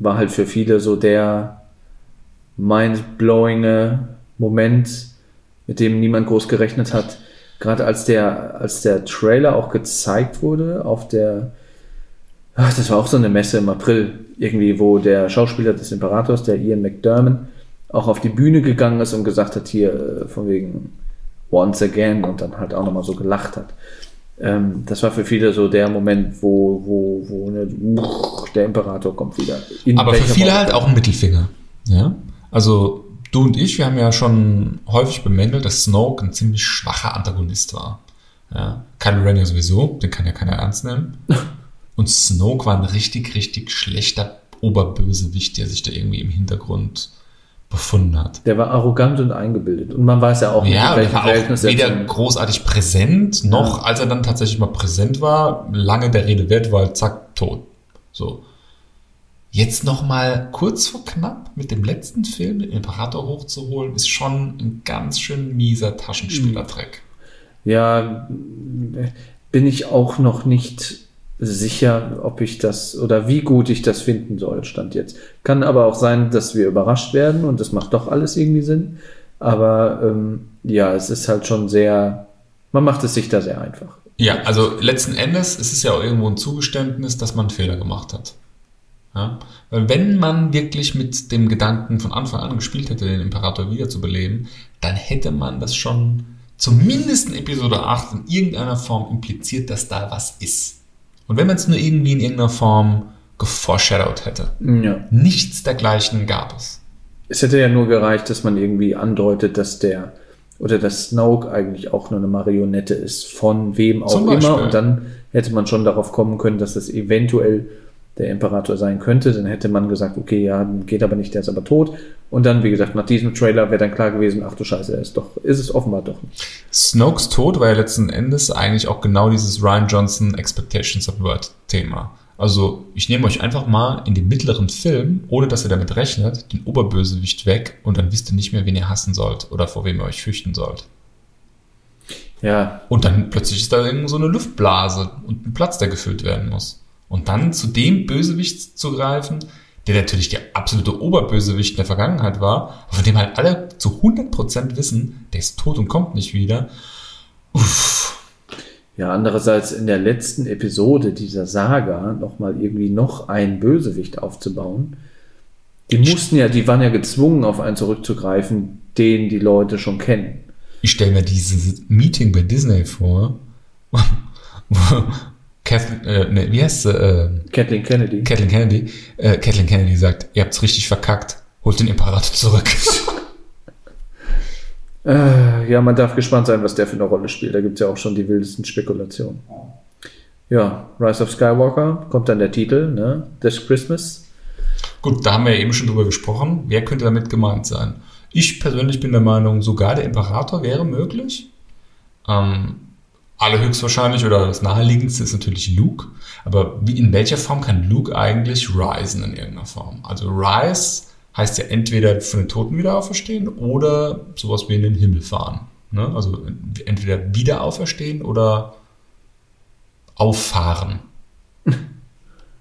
war halt für viele so der mind-blowing Moment, mit dem niemand groß gerechnet hat. Gerade als der, als der Trailer auch gezeigt wurde auf der, ach, das war auch so eine Messe im April, irgendwie, wo der Schauspieler des Imperators, der Ian McDermott, auch auf die Bühne gegangen ist und gesagt hat, hier, äh, von wegen once again und dann halt auch nochmal so gelacht hat. Ähm, das war für viele so der Moment, wo, wo, wo ne, der Imperator kommt wieder. In Aber für viele Form halt auch auch ein Mittelfinger. Ja? Also du und ich, wir haben ja schon häufig bemängelt, dass Snoke ein ziemlich schwacher Antagonist war. Ja? Kylo Ren ja sowieso, den kann ja keiner ernst nehmen. [laughs] Und Snoke war ein richtig, richtig schlechter Oberbösewicht, der sich da irgendwie im Hintergrund befunden hat. Der war arrogant und eingebildet. Und man weiß ja auch, Ja, mit der welchem war auch Verhältnis er weder großartig präsent, noch als er dann tatsächlich mal präsent war, lange der Rede wert war, zack, tot. So. Jetzt noch mal kurz vor knapp mit dem letzten Film, den Imperator hochzuholen, ist schon ein ganz schön mieser Taschenspielertrick. Ja, bin ich auch noch nicht sicher, ob ich das oder wie gut ich das finden soll, stand jetzt. Kann aber auch sein, dass wir überrascht werden und das macht doch alles irgendwie Sinn. Aber ähm, ja, es ist halt schon sehr, man macht es sich da sehr einfach. Ja, also letzten Endes ist es ja auch irgendwo ein Zugeständnis, dass man einen Fehler gemacht hat. Ja? Weil wenn man wirklich mit dem Gedanken von Anfang an gespielt hätte, den Imperator wiederzubeleben, dann hätte man das schon zumindest in Episode 8 in irgendeiner Form impliziert, dass da was ist. Und wenn man es nur irgendwie in irgendeiner Form geforeshadowed hätte. Ja. Nichts dergleichen gab es. Es hätte ja nur gereicht, dass man irgendwie andeutet, dass der oder dass Snoke eigentlich auch nur eine Marionette ist, von wem auch immer. Und dann hätte man schon darauf kommen können, dass das eventuell der Imperator sein könnte. Dann hätte man gesagt, okay, ja, geht aber nicht, der ist aber tot. Und dann, wie gesagt, nach diesem Trailer wäre dann klar gewesen, ach du Scheiße, er ist doch, ist es offenbar doch nicht. Snokes Tod war ja letzten Endes eigentlich auch genau dieses Ryan Johnson Expectations Subvert Thema. Also ich nehme euch einfach mal in den mittleren Film, ohne dass ihr damit rechnet, den Oberbösewicht weg und dann wisst ihr nicht mehr, wen ihr hassen sollt oder vor wem ihr euch fürchten sollt. Ja, Und dann plötzlich ist da so eine Luftblase und ein Platz, der gefüllt werden muss. Und dann zu dem Bösewicht zu greifen, der natürlich der absolute Oberbösewicht in der Vergangenheit war, von dem halt alle zu 100% wissen, der ist tot und kommt nicht wieder. Uff. Ja, andererseits in der letzten Episode dieser Saga nochmal irgendwie noch einen Bösewicht aufzubauen. Die mussten ja, die waren ja gezwungen, auf einen zurückzugreifen, den die Leute schon kennen. Ich stelle mir dieses Meeting bei Disney vor, wo Kathleen, äh, ne, wie heißt sie, äh, Kathleen Kennedy. Kathleen Kennedy, äh, Kathleen Kennedy sagt, ihr habt's richtig verkackt, holt den Imperator zurück. [laughs] Äh, ja, man darf gespannt sein, was der für eine Rolle spielt. Da gibt es ja auch schon die wildesten Spekulationen. Ja, Rise of Skywalker kommt dann der Titel, ne? This Christmas. Gut, da haben wir ja eben schon drüber gesprochen. Wer könnte damit gemeint sein? Ich persönlich bin der Meinung, sogar der Imperator wäre möglich. Ähm, allerhöchstwahrscheinlich oder das naheliegendste ist natürlich Luke. Aber wie, in welcher Form kann Luke eigentlich risen in irgendeiner Form? Also rise heißt ja entweder von den Toten wieder auferstehen oder sowas wie in den Himmel fahren. Ne? Also entweder wieder auferstehen oder auffahren. [laughs]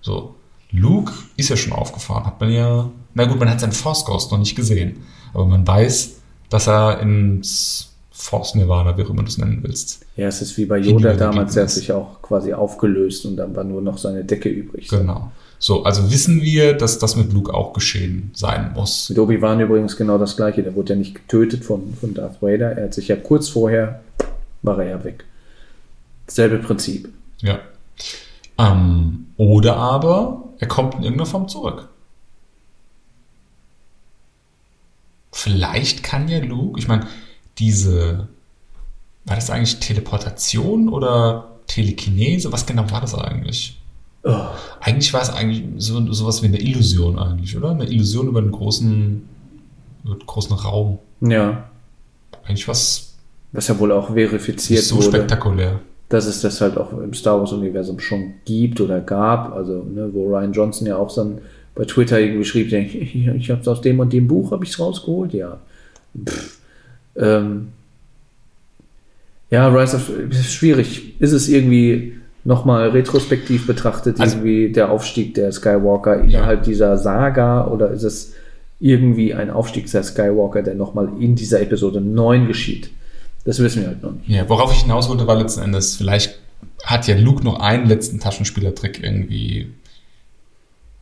So. Luke ist ja schon aufgefahren, hat man ja. Na gut, man hat seinen Force Ghost noch nicht gesehen. Aber man weiß, dass er ins Force Nirvana, wie auch immer du es nennen willst. Ja, es ist wie bei Yoda damals, der hat sich auch quasi aufgelöst und dann war nur noch seine Decke übrig. Genau. So, also wissen wir, dass das mit Luke auch geschehen sein muss. Mit Obi-Wan übrigens genau das gleiche. Der wurde ja nicht getötet von, von Darth Vader. Er hat sich ja kurz vorher, war er ja weg. Selbe Prinzip. Ja. Ähm, oder aber er kommt in irgendeiner Form zurück. Vielleicht kann ja Luke, ich meine, diese, war das eigentlich Teleportation oder Telekinese? Was genau war das eigentlich? Oh. Eigentlich war es eigentlich so sowas wie eine Illusion eigentlich, oder? Eine Illusion über einen großen, über einen großen Raum. Ja. Eigentlich was. Was ja wohl auch verifiziert so wurde. So spektakulär. Dass es das halt auch im Star Wars-Universum schon gibt oder gab. Also, ne, wo Ryan Johnson ja auch dann bei Twitter irgendwie schrieb, [laughs] ich, ich habe es aus dem und dem Buch habe ich es rausgeholt, ja. Ähm, ja, Rise of ist schwierig. Ist es irgendwie nochmal retrospektiv betrachtet, also, irgendwie der Aufstieg der Skywalker innerhalb ja. dieser Saga oder ist es irgendwie ein Aufstieg der Skywalker, der nochmal in dieser Episode 9 geschieht? Das wissen wir halt noch nicht. Ja, worauf ich hinaus wollte, war letzten Endes, vielleicht hat ja Luke noch einen letzten Taschenspielertrick irgendwie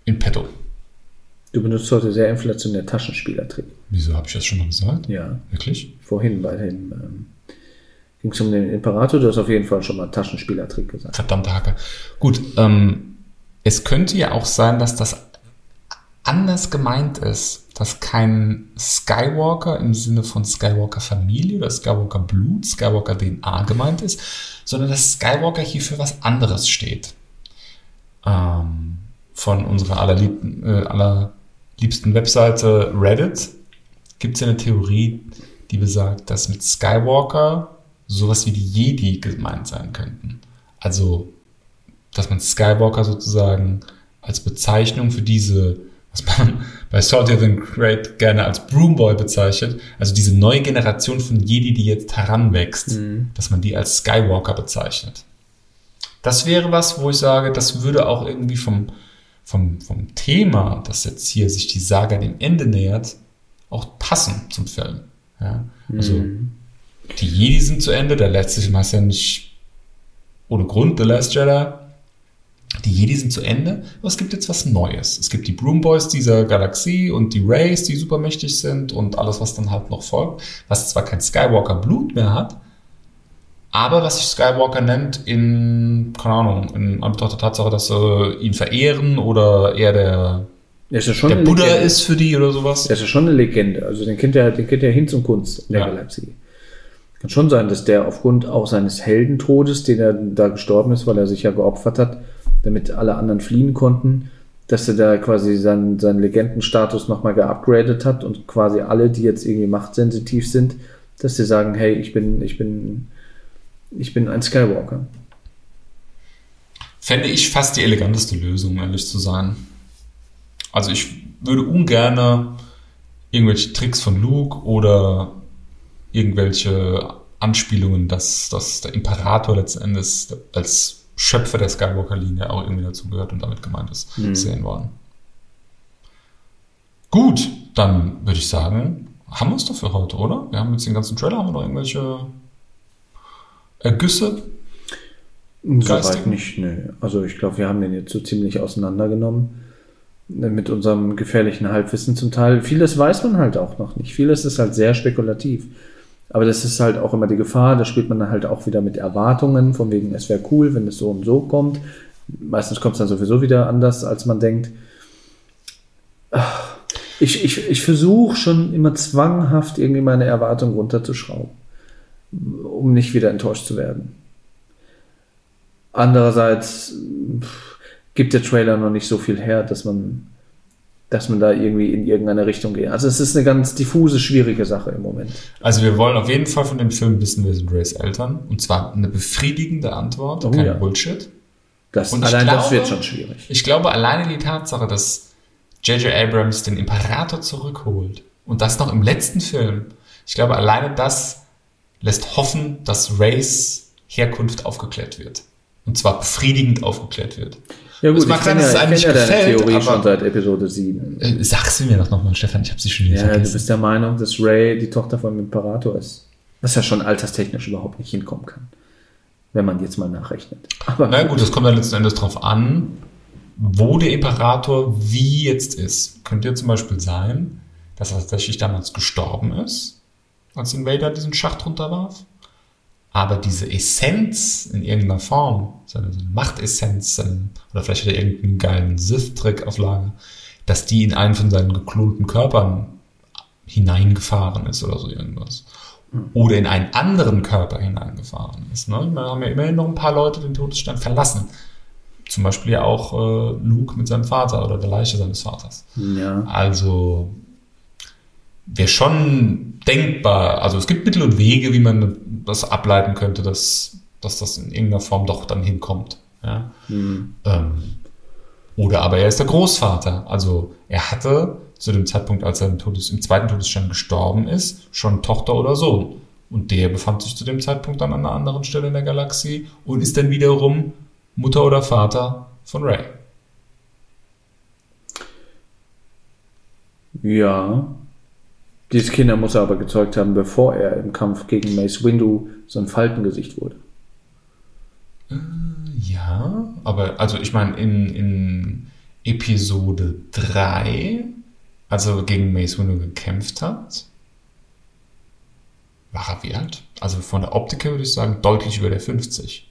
in petto. Du benutzt heute sehr inflationär Taschenspielertrick. Wieso habe ich das schon mal gesagt? Ja. Wirklich? Vorhin bei dem ähm, ging es um den Imperator. Du hast auf jeden Fall schon mal Taschenspielertrick gesagt. Verdammte Hacke. Gut, ähm, es könnte ja auch sein, dass das anders gemeint ist, dass kein Skywalker im Sinne von Skywalker Familie oder Skywalker Blut, Skywalker DNA gemeint ist, sondern dass Skywalker hier für was anderes steht. Ähm, von unserer allerliebsten, äh, allerliebsten Webseite Reddit gibt es ja eine Theorie, die besagt, dass mit Skywalker sowas wie die Jedi gemeint sein könnten. Also, dass man Skywalker sozusagen als Bezeichnung für diese, was man [laughs] bei Salty of the Great gerne als Broomboy bezeichnet, also diese neue Generation von Jedi, die jetzt heranwächst, mhm. dass man die als Skywalker bezeichnet. Das wäre was, wo ich sage, das würde auch irgendwie vom, vom, vom Thema, dass jetzt hier sich die Saga dem Ende nähert, auch passen zum Film. Ja? Also, mhm. Die Jedi sind zu Ende, der letzte Film heißt ja nicht ohne Grund The Last Jedi. Die Jedi sind zu Ende, aber es gibt jetzt was Neues. Es gibt die Broom Boys dieser Galaxie und die Rays, die supermächtig sind und alles, was dann halt noch folgt, was zwar kein Skywalker-Blut mehr hat, aber was sich Skywalker nennt in, keine Ahnung, in Anbetracht der Tatsache, dass sie ihn verehren oder er der, ja der Buddha Legende. ist für die oder sowas. Er ist ja schon eine Legende. Also den kennt er, den kennt er hin zum Kunst in der ja. Galaxie. Kann schon sein, dass der aufgrund auch seines Heldentodes, den er da gestorben ist, weil er sich ja geopfert hat, damit alle anderen fliehen konnten, dass er da quasi seinen, seinen Legendenstatus nochmal geupgradet hat und quasi alle, die jetzt irgendwie machtsensitiv sind, dass sie sagen, hey, ich bin, ich bin, ich bin ein Skywalker. Fände ich fast die eleganteste Lösung, ehrlich zu sein. Also ich würde ungern irgendwelche Tricks von Luke oder irgendwelche Anspielungen, dass, dass der Imperator letzten Endes als Schöpfer der Skywalker-Linie auch irgendwie dazu gehört und damit gemeint ist, mhm. sehen wollen. Gut, dann würde ich sagen, haben wir es doch für heute, oder? Wir haben jetzt den ganzen Trailer, haben wir noch irgendwelche Ergüsse? Soweit nicht, nö. Also ich glaube, wir haben den jetzt so ziemlich auseinandergenommen mit unserem gefährlichen Halbwissen zum Teil. Vieles weiß man halt auch noch nicht. Vieles ist halt sehr spekulativ. Aber das ist halt auch immer die Gefahr, da spielt man dann halt auch wieder mit Erwartungen, von wegen, es wäre cool, wenn es so und so kommt. Meistens kommt es dann sowieso wieder anders, als man denkt. Ich, ich, ich versuche schon immer zwanghaft irgendwie meine Erwartungen runterzuschrauben, um nicht wieder enttäuscht zu werden. Andererseits gibt der Trailer noch nicht so viel her, dass man dass man da irgendwie in irgendeine Richtung geht. Also es ist eine ganz diffuse, schwierige Sache im Moment. Also wir wollen auf jeden Fall von dem Film wissen, wer sind Rays Eltern. Und zwar eine befriedigende Antwort, Oh kein ja. Bullshit. Das, Und allein das glaube- wird schon schwierig. Ich glaube alleine die Tatsache, dass J.J. Abrams den Imperator zurückholt und das noch im letzten Film, ich glaube alleine das lässt hoffen, dass Rays Herkunft aufgeklärt wird. Und zwar befriedigend aufgeklärt wird. Ja gut, Es mag ich sein, dass ja, es einem nicht ja gefällt, Theorie aber- schon seit Episode 7. Äh, Sag sie mir doch nochmal, Stefan, ich habe sie schon wieder Ja, du vergessen. bist der Meinung, dass Ray die Tochter vom Imperator ist. Was ja schon alterstechnisch überhaupt nicht hinkommen kann. Wenn man jetzt mal nachrechnet. Aber Na gut, das kommt dann letzten Endes drauf an, wo der Imperator wie jetzt ist. Könnte ja zum Beispiel sein, dass er tatsächlich damals gestorben ist, als Invader diesen Schacht runterwarf. Aber diese Essenz in irgendeiner Form, seine, seine Machtessenz, seine, oder vielleicht hat er irgendeinen geilen Sith-Trick auf Lager, dass die in einen von seinen geklonten Körpern hineingefahren ist oder so irgendwas. Oder in einen anderen Körper hineingefahren ist. Ne? Wir haben ja immerhin noch ein paar Leute den Todesstern verlassen. Zum Beispiel ja auch äh, Luke mit seinem Vater oder der Leiche seines Vaters. ja. Also wäre schon denkbar. Also es gibt Mittel und Wege, wie man das ableiten könnte, dass, dass das in irgendeiner Form doch dann hinkommt. Ja? Hm. Ähm, oder aber er ist der Großvater. Also er hatte zu dem Zeitpunkt, als er im, Todes, im zweiten Todesstern gestorben ist, schon Tochter oder Sohn. Und der befand sich zu dem Zeitpunkt dann an einer anderen Stelle in der Galaxie und ist dann wiederum Mutter oder Vater von Ray. Ja. Diese Kinder muss er aber gezeugt haben, bevor er im Kampf gegen Mace Windu so ein Faltengesicht wurde. Ja, aber also ich meine, in, in Episode 3, als er gegen Mace Windu gekämpft hat, war er wie alt? Also von der Optik her würde ich sagen, deutlich über der 50.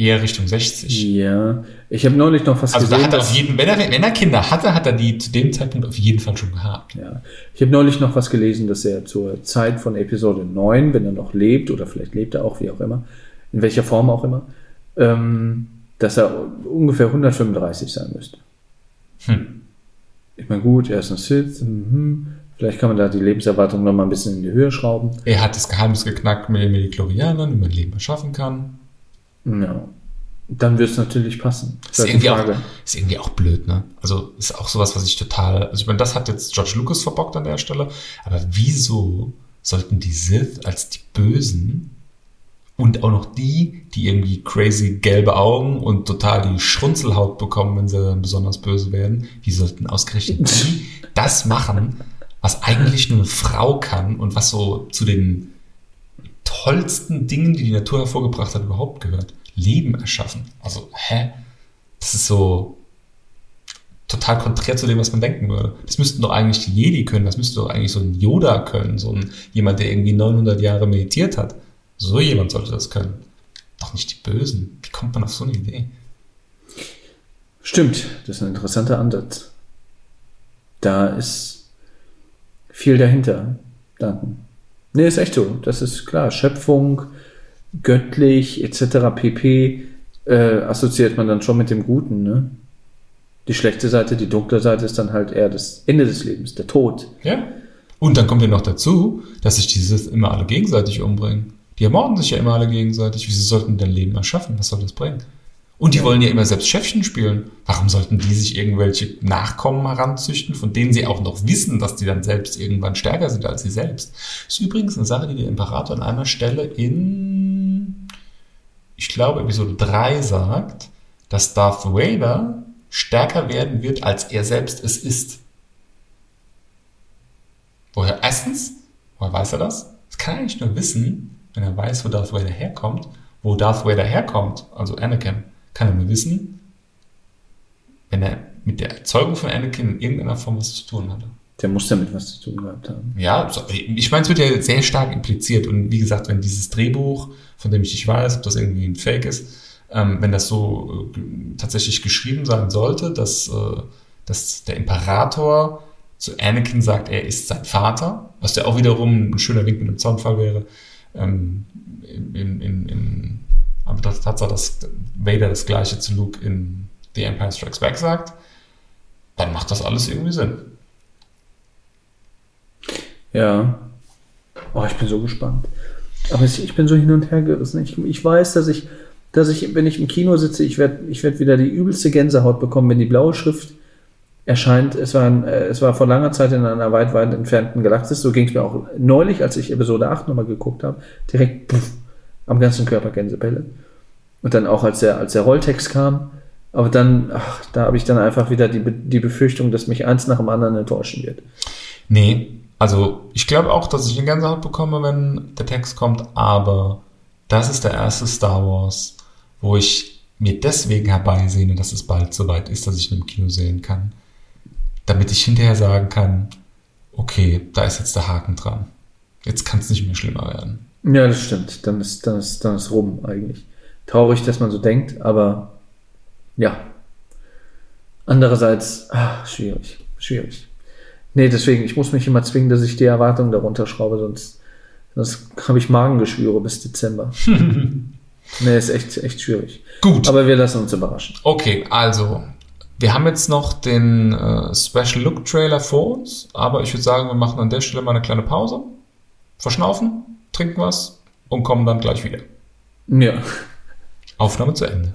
Eher Richtung 60. Ja. Ich habe neulich noch was Also da gesehen. hat er dass- auf jeden, wenn er, wenn er Kinder hatte, hat er die zu dem Zeitpunkt auf jeden Fall schon gehabt. Ja, ich habe neulich noch was gelesen, dass er zur Zeit von Episode 9, wenn er noch lebt, oder vielleicht lebt er auch, wie auch immer, in welcher Form auch immer, ähm, dass er ungefähr 135 sein müsste. Hm. Ich meine, gut, er ist ein Sith, mhm. vielleicht kann man da die Lebenserwartung noch mal ein bisschen in die Höhe schrauben. Er hat das Geheimnis geknackt mit den Mediklorianern, wie man Leben erschaffen kann. Ja. Dann wird es natürlich passen. Ist Das irgendwie, die auch, ist irgendwie auch blöd, ne? Also ist auch sowas, was ich total. Also ich meine, das hat jetzt George Lucas verbockt an der Stelle. Aber wieso sollten die Sith als die Bösen und auch noch die, die irgendwie crazy gelbe Augen und total die Schrunzelhaut bekommen, wenn sie dann besonders böse werden, wie sollten ausgerechnet die [laughs] das machen, was eigentlich nur eine Frau kann und was so zu den tollsten Dingen, die die Natur hervorgebracht hat, überhaupt gehört. Leben erschaffen. Also, hä? Das ist so total konträr zu dem, was man denken würde. Das müssten doch eigentlich die Jedi können. Das müsste doch eigentlich so ein Yoda können. So ein, jemand, der irgendwie 900 Jahre meditiert hat. So jemand sollte das können. Doch nicht die Bösen. Wie kommt man auf so eine Idee? Stimmt, das ist ein interessanter Ansatz. Da ist viel dahinter. Danke. Nee, ist echt so. Das ist klar. Schöpfung, göttlich, etc. pp. Äh, assoziiert man dann schon mit dem Guten, ne? Die schlechte Seite, die dunkle Seite ist dann halt eher das Ende des Lebens, der Tod. Ja. Und dann kommt ja noch dazu, dass sich die Sith immer alle gegenseitig umbringen. Die ermorden sich ja immer alle gegenseitig. Wieso sollten dein Leben erschaffen? Was soll das bringen? Und die wollen ja immer selbst Chefchen spielen. Warum sollten die sich irgendwelche Nachkommen heranzüchten, von denen sie auch noch wissen, dass die dann selbst irgendwann stärker sind als sie selbst? ist übrigens eine Sache, die der Imperator an einer Stelle in, ich glaube, Episode 3 sagt, dass Darth Vader stärker werden wird, als er selbst es ist. Woher? Erstens, woher weiß er das? Das kann er eigentlich nur wissen, wenn er weiß, wo Darth Vader herkommt. Wo Darth Vader herkommt, also Anakin, kann er nur wissen, wenn er mit der Erzeugung von Anakin in irgendeiner Form was zu tun hatte. Der muss damit was zu tun gehabt haben. Ja, ich meine, es wird ja sehr stark impliziert. Und wie gesagt, wenn dieses Drehbuch, von dem ich nicht weiß, ob das irgendwie ein Fake ist, ähm, wenn das so äh, tatsächlich geschrieben sein sollte, dass, äh, dass der Imperator zu Anakin sagt, er ist sein Vater, was ja auch wiederum ein schöner Wink mit dem Zaunfall wäre, ähm, in, in, in aber das Tatsache, dass Vader das gleiche zu Luke in The Empire Strikes Back sagt, dann macht das alles irgendwie Sinn. Ja. Oh, ich bin so gespannt. Aber ich, bin so hin und her gerissen. Ich, ich weiß, dass ich, dass ich, wenn ich im Kino sitze, ich werde ich werd wieder die übelste Gänsehaut bekommen, wenn die blaue Schrift erscheint. Es war, ein, äh, es war vor langer Zeit in einer weit, weit entfernten Galaxis. So ging es mir auch neulich, als ich Episode 8 nochmal geguckt habe. Direkt puff, am ganzen Körper Gänsebälle. Und dann auch, als der, als der Rolltext kam. Aber dann, ach, da habe ich dann einfach wieder die, die Befürchtung, dass mich eins nach dem anderen enttäuschen wird. Nee, also ich glaube auch, dass ich eine Gänsehaut bekomme, wenn der Text kommt, aber das ist der erste Star Wars, wo ich mir deswegen herbeisehne, dass es bald soweit ist, dass ich ihn im Kino sehen kann. Damit ich hinterher sagen kann, okay, da ist jetzt der Haken dran. Jetzt kann es nicht mehr schlimmer werden. Ja, das stimmt. Dann ist, dann ist, dann ist rum eigentlich. Traurig, dass man so denkt, aber ja. Andererseits, ach, schwierig, schwierig. Nee, deswegen, ich muss mich immer zwingen, dass ich die Erwartungen darunter schraube, sonst, sonst habe ich Magengeschwüre bis Dezember. [laughs] nee, ist echt, echt schwierig. Gut. Aber wir lassen uns überraschen. Okay, also, wir haben jetzt noch den äh, Special Look Trailer vor uns, aber ich würde sagen, wir machen an der Stelle mal eine kleine Pause, verschnaufen, trinken was und kommen dann gleich wieder. Ja. Aufnahme zu Ende.